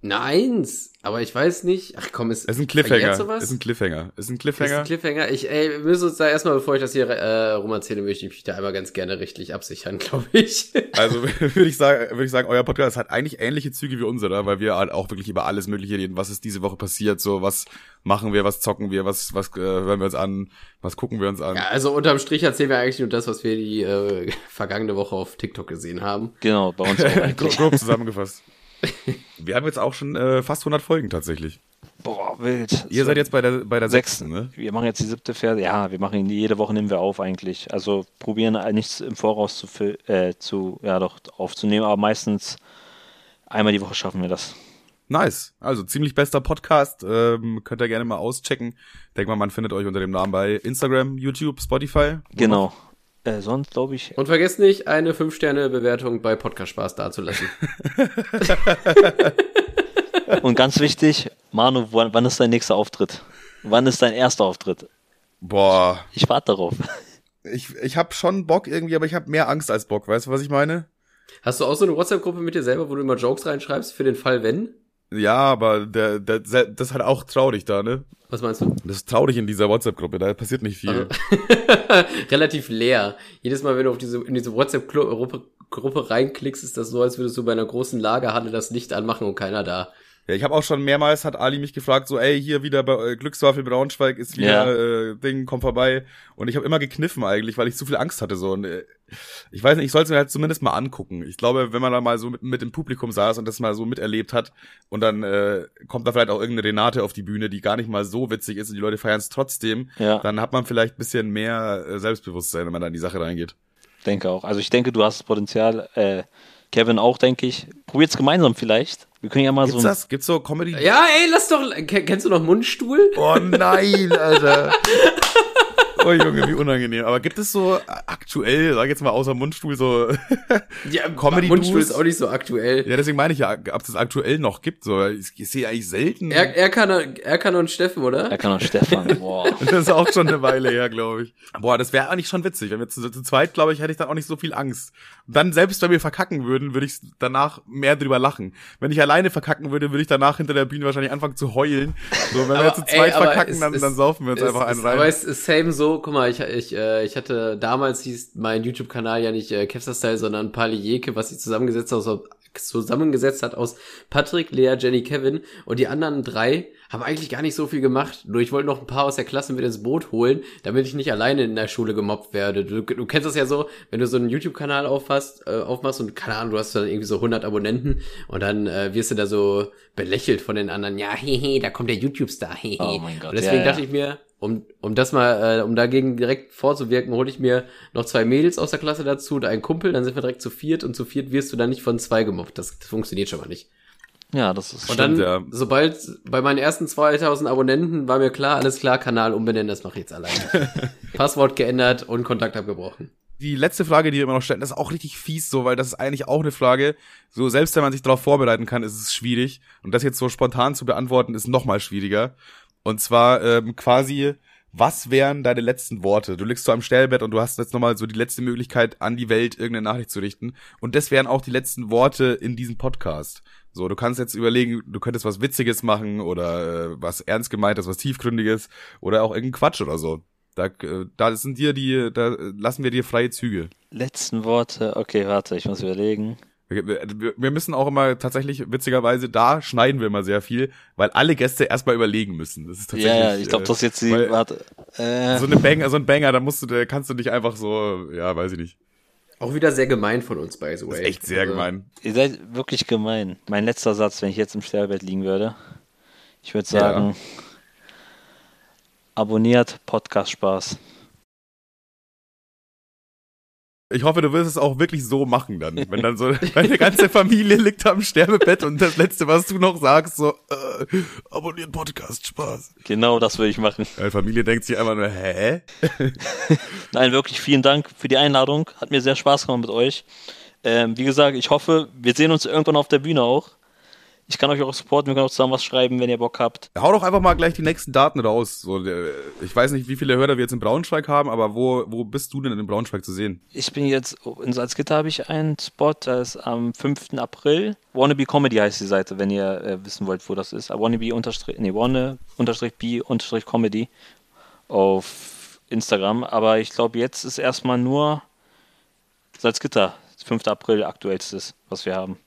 Neins, aber ich weiß nicht. Ach komm, ist, Es ist ein Cliffhanger. sowas? Ist ein Cliffhanger. Ist ein Das ist ein Cliffhanger. Cliffhanger. Ich, ey, wir müssen uns da erstmal, bevor ich das hier äh, rum erzähle, möchte ich mich da einmal ganz gerne rechtlich absichern, <laughs> glaube ich. Also <laughs> würde ich sagen, würde ich sagen, euer Podcast hat eigentlich ähnliche Züge wie unserer, weil wir halt auch wirklich über alles Mögliche reden. Was ist diese Woche passiert? So, was machen wir? Was zocken wir? Was, was äh, hören wir uns an? Was gucken wir uns an? ja, also unterm Strich erzählen wir eigentlich nur das, was wir die äh, vergangene Woche auf TikTok gesehen haben. Genau, bei uns <laughs> grob zusammengefasst. <laughs> Wir haben jetzt auch schon äh, fast 100 Folgen tatsächlich. Boah, wild. Ihr seid jetzt bei der bei der Sechs. sechsten, ne? Wir machen jetzt die siebte Verse. Ja, wir machen jede Woche nehmen wir auf eigentlich. Also probieren nichts im Voraus zu, äh, zu ja doch aufzunehmen, aber meistens einmal die Woche schaffen wir das. Nice. Also ziemlich bester Podcast. Ähm, könnt ihr gerne mal auschecken. Denk mal, man findet euch unter dem Namen bei Instagram, YouTube, Spotify. Genau. Äh, sonst glaube ich. Und vergesst nicht, eine 5-Sterne-Bewertung bei Podcast Spaß dazulassen. <laughs> Und ganz wichtig, Manu, wann, wann ist dein nächster Auftritt? Wann ist dein erster Auftritt? Boah, Ich warte darauf. ich, ich hab schon Bock irgendwie, aber ich habe mehr Angst als Bock. Weißt du, was ich meine? Hast du auch so eine WhatsApp-Gruppe mit dir selber, wo du immer Jokes reinschreibst für den Fall, wenn? Ja, aber der, der, das ist halt auch traurig da, ne? Was meinst du? Das ist traurig in dieser WhatsApp-Gruppe, da passiert nicht viel. <laughs> Relativ leer. Jedes Mal, wenn du auf diese, in diese WhatsApp-Gruppe Gruppe reinklickst, ist das so, als würdest du bei einer großen Lagerhalle das Licht anmachen und keiner da. Ja, ich habe auch schon mehrmals hat Ali mich gefragt, so, ey, hier wieder bei äh, Glückswaffel Braunschweig ist wieder Ja. äh, Ding, komm vorbei. Und ich habe immer gekniffen eigentlich, weil ich zu viel Angst hatte so. Und äh, ich weiß nicht, ich sollte es mir halt zumindest mal angucken. Ich glaube, wenn man da mal so mit, mit dem Publikum saß und das mal so miterlebt hat und dann äh, kommt da vielleicht auch irgendeine Renate auf die Bühne, die gar nicht mal so witzig ist und die Leute feiern es trotzdem, Ja. dann hat man vielleicht ein bisschen mehr äh, Selbstbewusstsein, wenn man da in die Sache reingeht. Denke auch. Also ich denke, du hast das Potenzial. Äh, Kevin auch, denke ich. Probiert's gemeinsam vielleicht. Wir können ja mal Gibt's so. ein- das? Gibt's so Comedy? Ja, ey, lass doch. Ke- Kennst du noch Mundstuhl? Oh nein, Alter. <laughs> Oh Junge, wie unangenehm. Aber gibt es so aktuell, sag ich jetzt mal außer Mundstuhl, so <laughs> Ja, Comedy Mundstuhl Duos? ist auch nicht so aktuell. Ja, deswegen meine ich ja, ob es das aktuell noch gibt. So, ich, ich sehe eigentlich selten. Er, er, kann, er kann und Steffen, oder? Er kann auch Stefan. <laughs> Boah. Das ist auch schon eine Weile her, glaube ich. Boah, das wäre eigentlich schon witzig. Wenn wir zu, zu zweit, glaube ich, hätte ich dann auch nicht so viel Angst. Und dann, selbst wenn wir verkacken würden, würde ich danach mehr drüber lachen. Wenn ich alleine verkacken würde, würde ich danach hinter der Bühne wahrscheinlich anfangen zu heulen. So, wenn wir Aber, zu ey, zweit aber verkacken, es dann, ist- dann saufen wir uns Es einfach einen rein. Aber es ist same so, guck mal, ich, ich, äh, ich hatte damals hieß mein YouTube-Kanal ja nicht äh, Kevster Style, sondern Pali Jeke, was sich zusammengesetzt, aus, zusammengesetzt hat aus Patrick, Lea, Jenny, Kevin und die anderen drei haben eigentlich gar nicht so viel gemacht. Nur ich wollte noch ein paar aus der Klasse mit ins Boot holen, damit ich nicht alleine in der Schule gemobbt werde. Du, du kennst das ja so, wenn du so einen YouTube-Kanal aufmachst, äh, aufmachst und keine Ahnung, du hast dann irgendwie so 100 Abonnenten und dann äh, wirst du da so belächelt von den anderen. Ja, hehe, da kommt der YouTube-Star, hehe. Oh mein Gott, Und deswegen ja, ja. dachte ich mir, um, um das mal, äh, um dagegen direkt vorzuwirken, hole ich mir noch zwei Mädels aus der Klasse dazu und einen Kumpel, dann sind wir direkt zu viert und zu viert wirst du dann nicht von zwei gemobbt. Das, das funktioniert schon mal nicht. Ja, das ist. Und Stimmt, dann, ja. sobald bei meinen ersten 2000 Abonnenten war mir klar, alles klar, Kanal umbenennen, das mache ich jetzt alleine. <laughs> Passwort geändert und Kontakt abgebrochen. die letzte Frage, die wir immer noch stellen, das ist auch richtig fies so, weil das ist eigentlich auch eine Frage, so selbst wenn man sich darauf vorbereiten kann, ist es schwierig. Und das jetzt so spontan zu beantworten, ist noch mal schwieriger. Und zwar ähm, quasi, was wären deine letzten Worte? Du liegst so am Stellbett und du hast jetzt nochmal so die letzte Möglichkeit, an die Welt irgendeine Nachricht zu richten. Und das wären auch die letzten Worte in diesem Podcast. So, du kannst jetzt überlegen, du könntest was Witziges machen oder äh, was ernst gemeintes, was tiefgründiges oder auch irgendein Quatsch oder so. Da, äh, da sind dir die, da lassen wir dir freie Züge. Letzten Worte. Okay, warte, ich muss überlegen. Wir, müssen auch immer tatsächlich, witzigerweise, da schneiden wir immer sehr viel, weil alle Gäste erstmal überlegen müssen. Das ist Ja, tatsächlich. ja, ich glaube, das ist jetzt die. Warte. Äh, so eine Banger, so ein Banger, da musst du, da kannst du dich einfach so, ja, weiß ich nicht. Auch wieder sehr gemein von uns, by the way. Das ist echt sehr Also, gemein. ihr seid wirklich gemein. Mein letzter Satz, wenn ich jetzt im Sterbebett liegen würde. Ich würde sagen. Abonniert Podcast Spaß. Ich hoffe, du wirst es auch wirklich so machen dann. Wenn dann so <laughs> deine ganze Familie liegt am Sterbebett und das Letzte, was du noch sagst, so, äh, abonniert Podcast, Spaß. Genau das würde ich machen. Die Familie denkt sich einfach nur, hä? <laughs> Nein, wirklich vielen Dank für die Einladung. Hat mir sehr Spaß gemacht mit euch. Ähm, wie gesagt, ich hoffe, wir sehen uns irgendwann auf der Bühne auch. Ich kann euch auch supporten, wir können auch zusammen was schreiben, wenn ihr Bock habt. Hau doch einfach mal gleich die nächsten Daten raus. So, der, ich weiß nicht, wie viele Hörer wir jetzt in Braunschweig haben, aber wo, wo bist du denn in Braunschweig zu sehen? Ich bin jetzt, in Salzgitter habe ich einen Spot, das ist am 5. April. Wannabe Comedy heißt die Seite, wenn ihr äh, wissen wollt, wo das ist. Wannabe unterstrich, nee, wanna unterstrich B unterstrich Comedy auf Instagram. Aber ich glaube, jetzt ist erstmal nur Salzgitter, 5. April aktuellstes, was wir haben.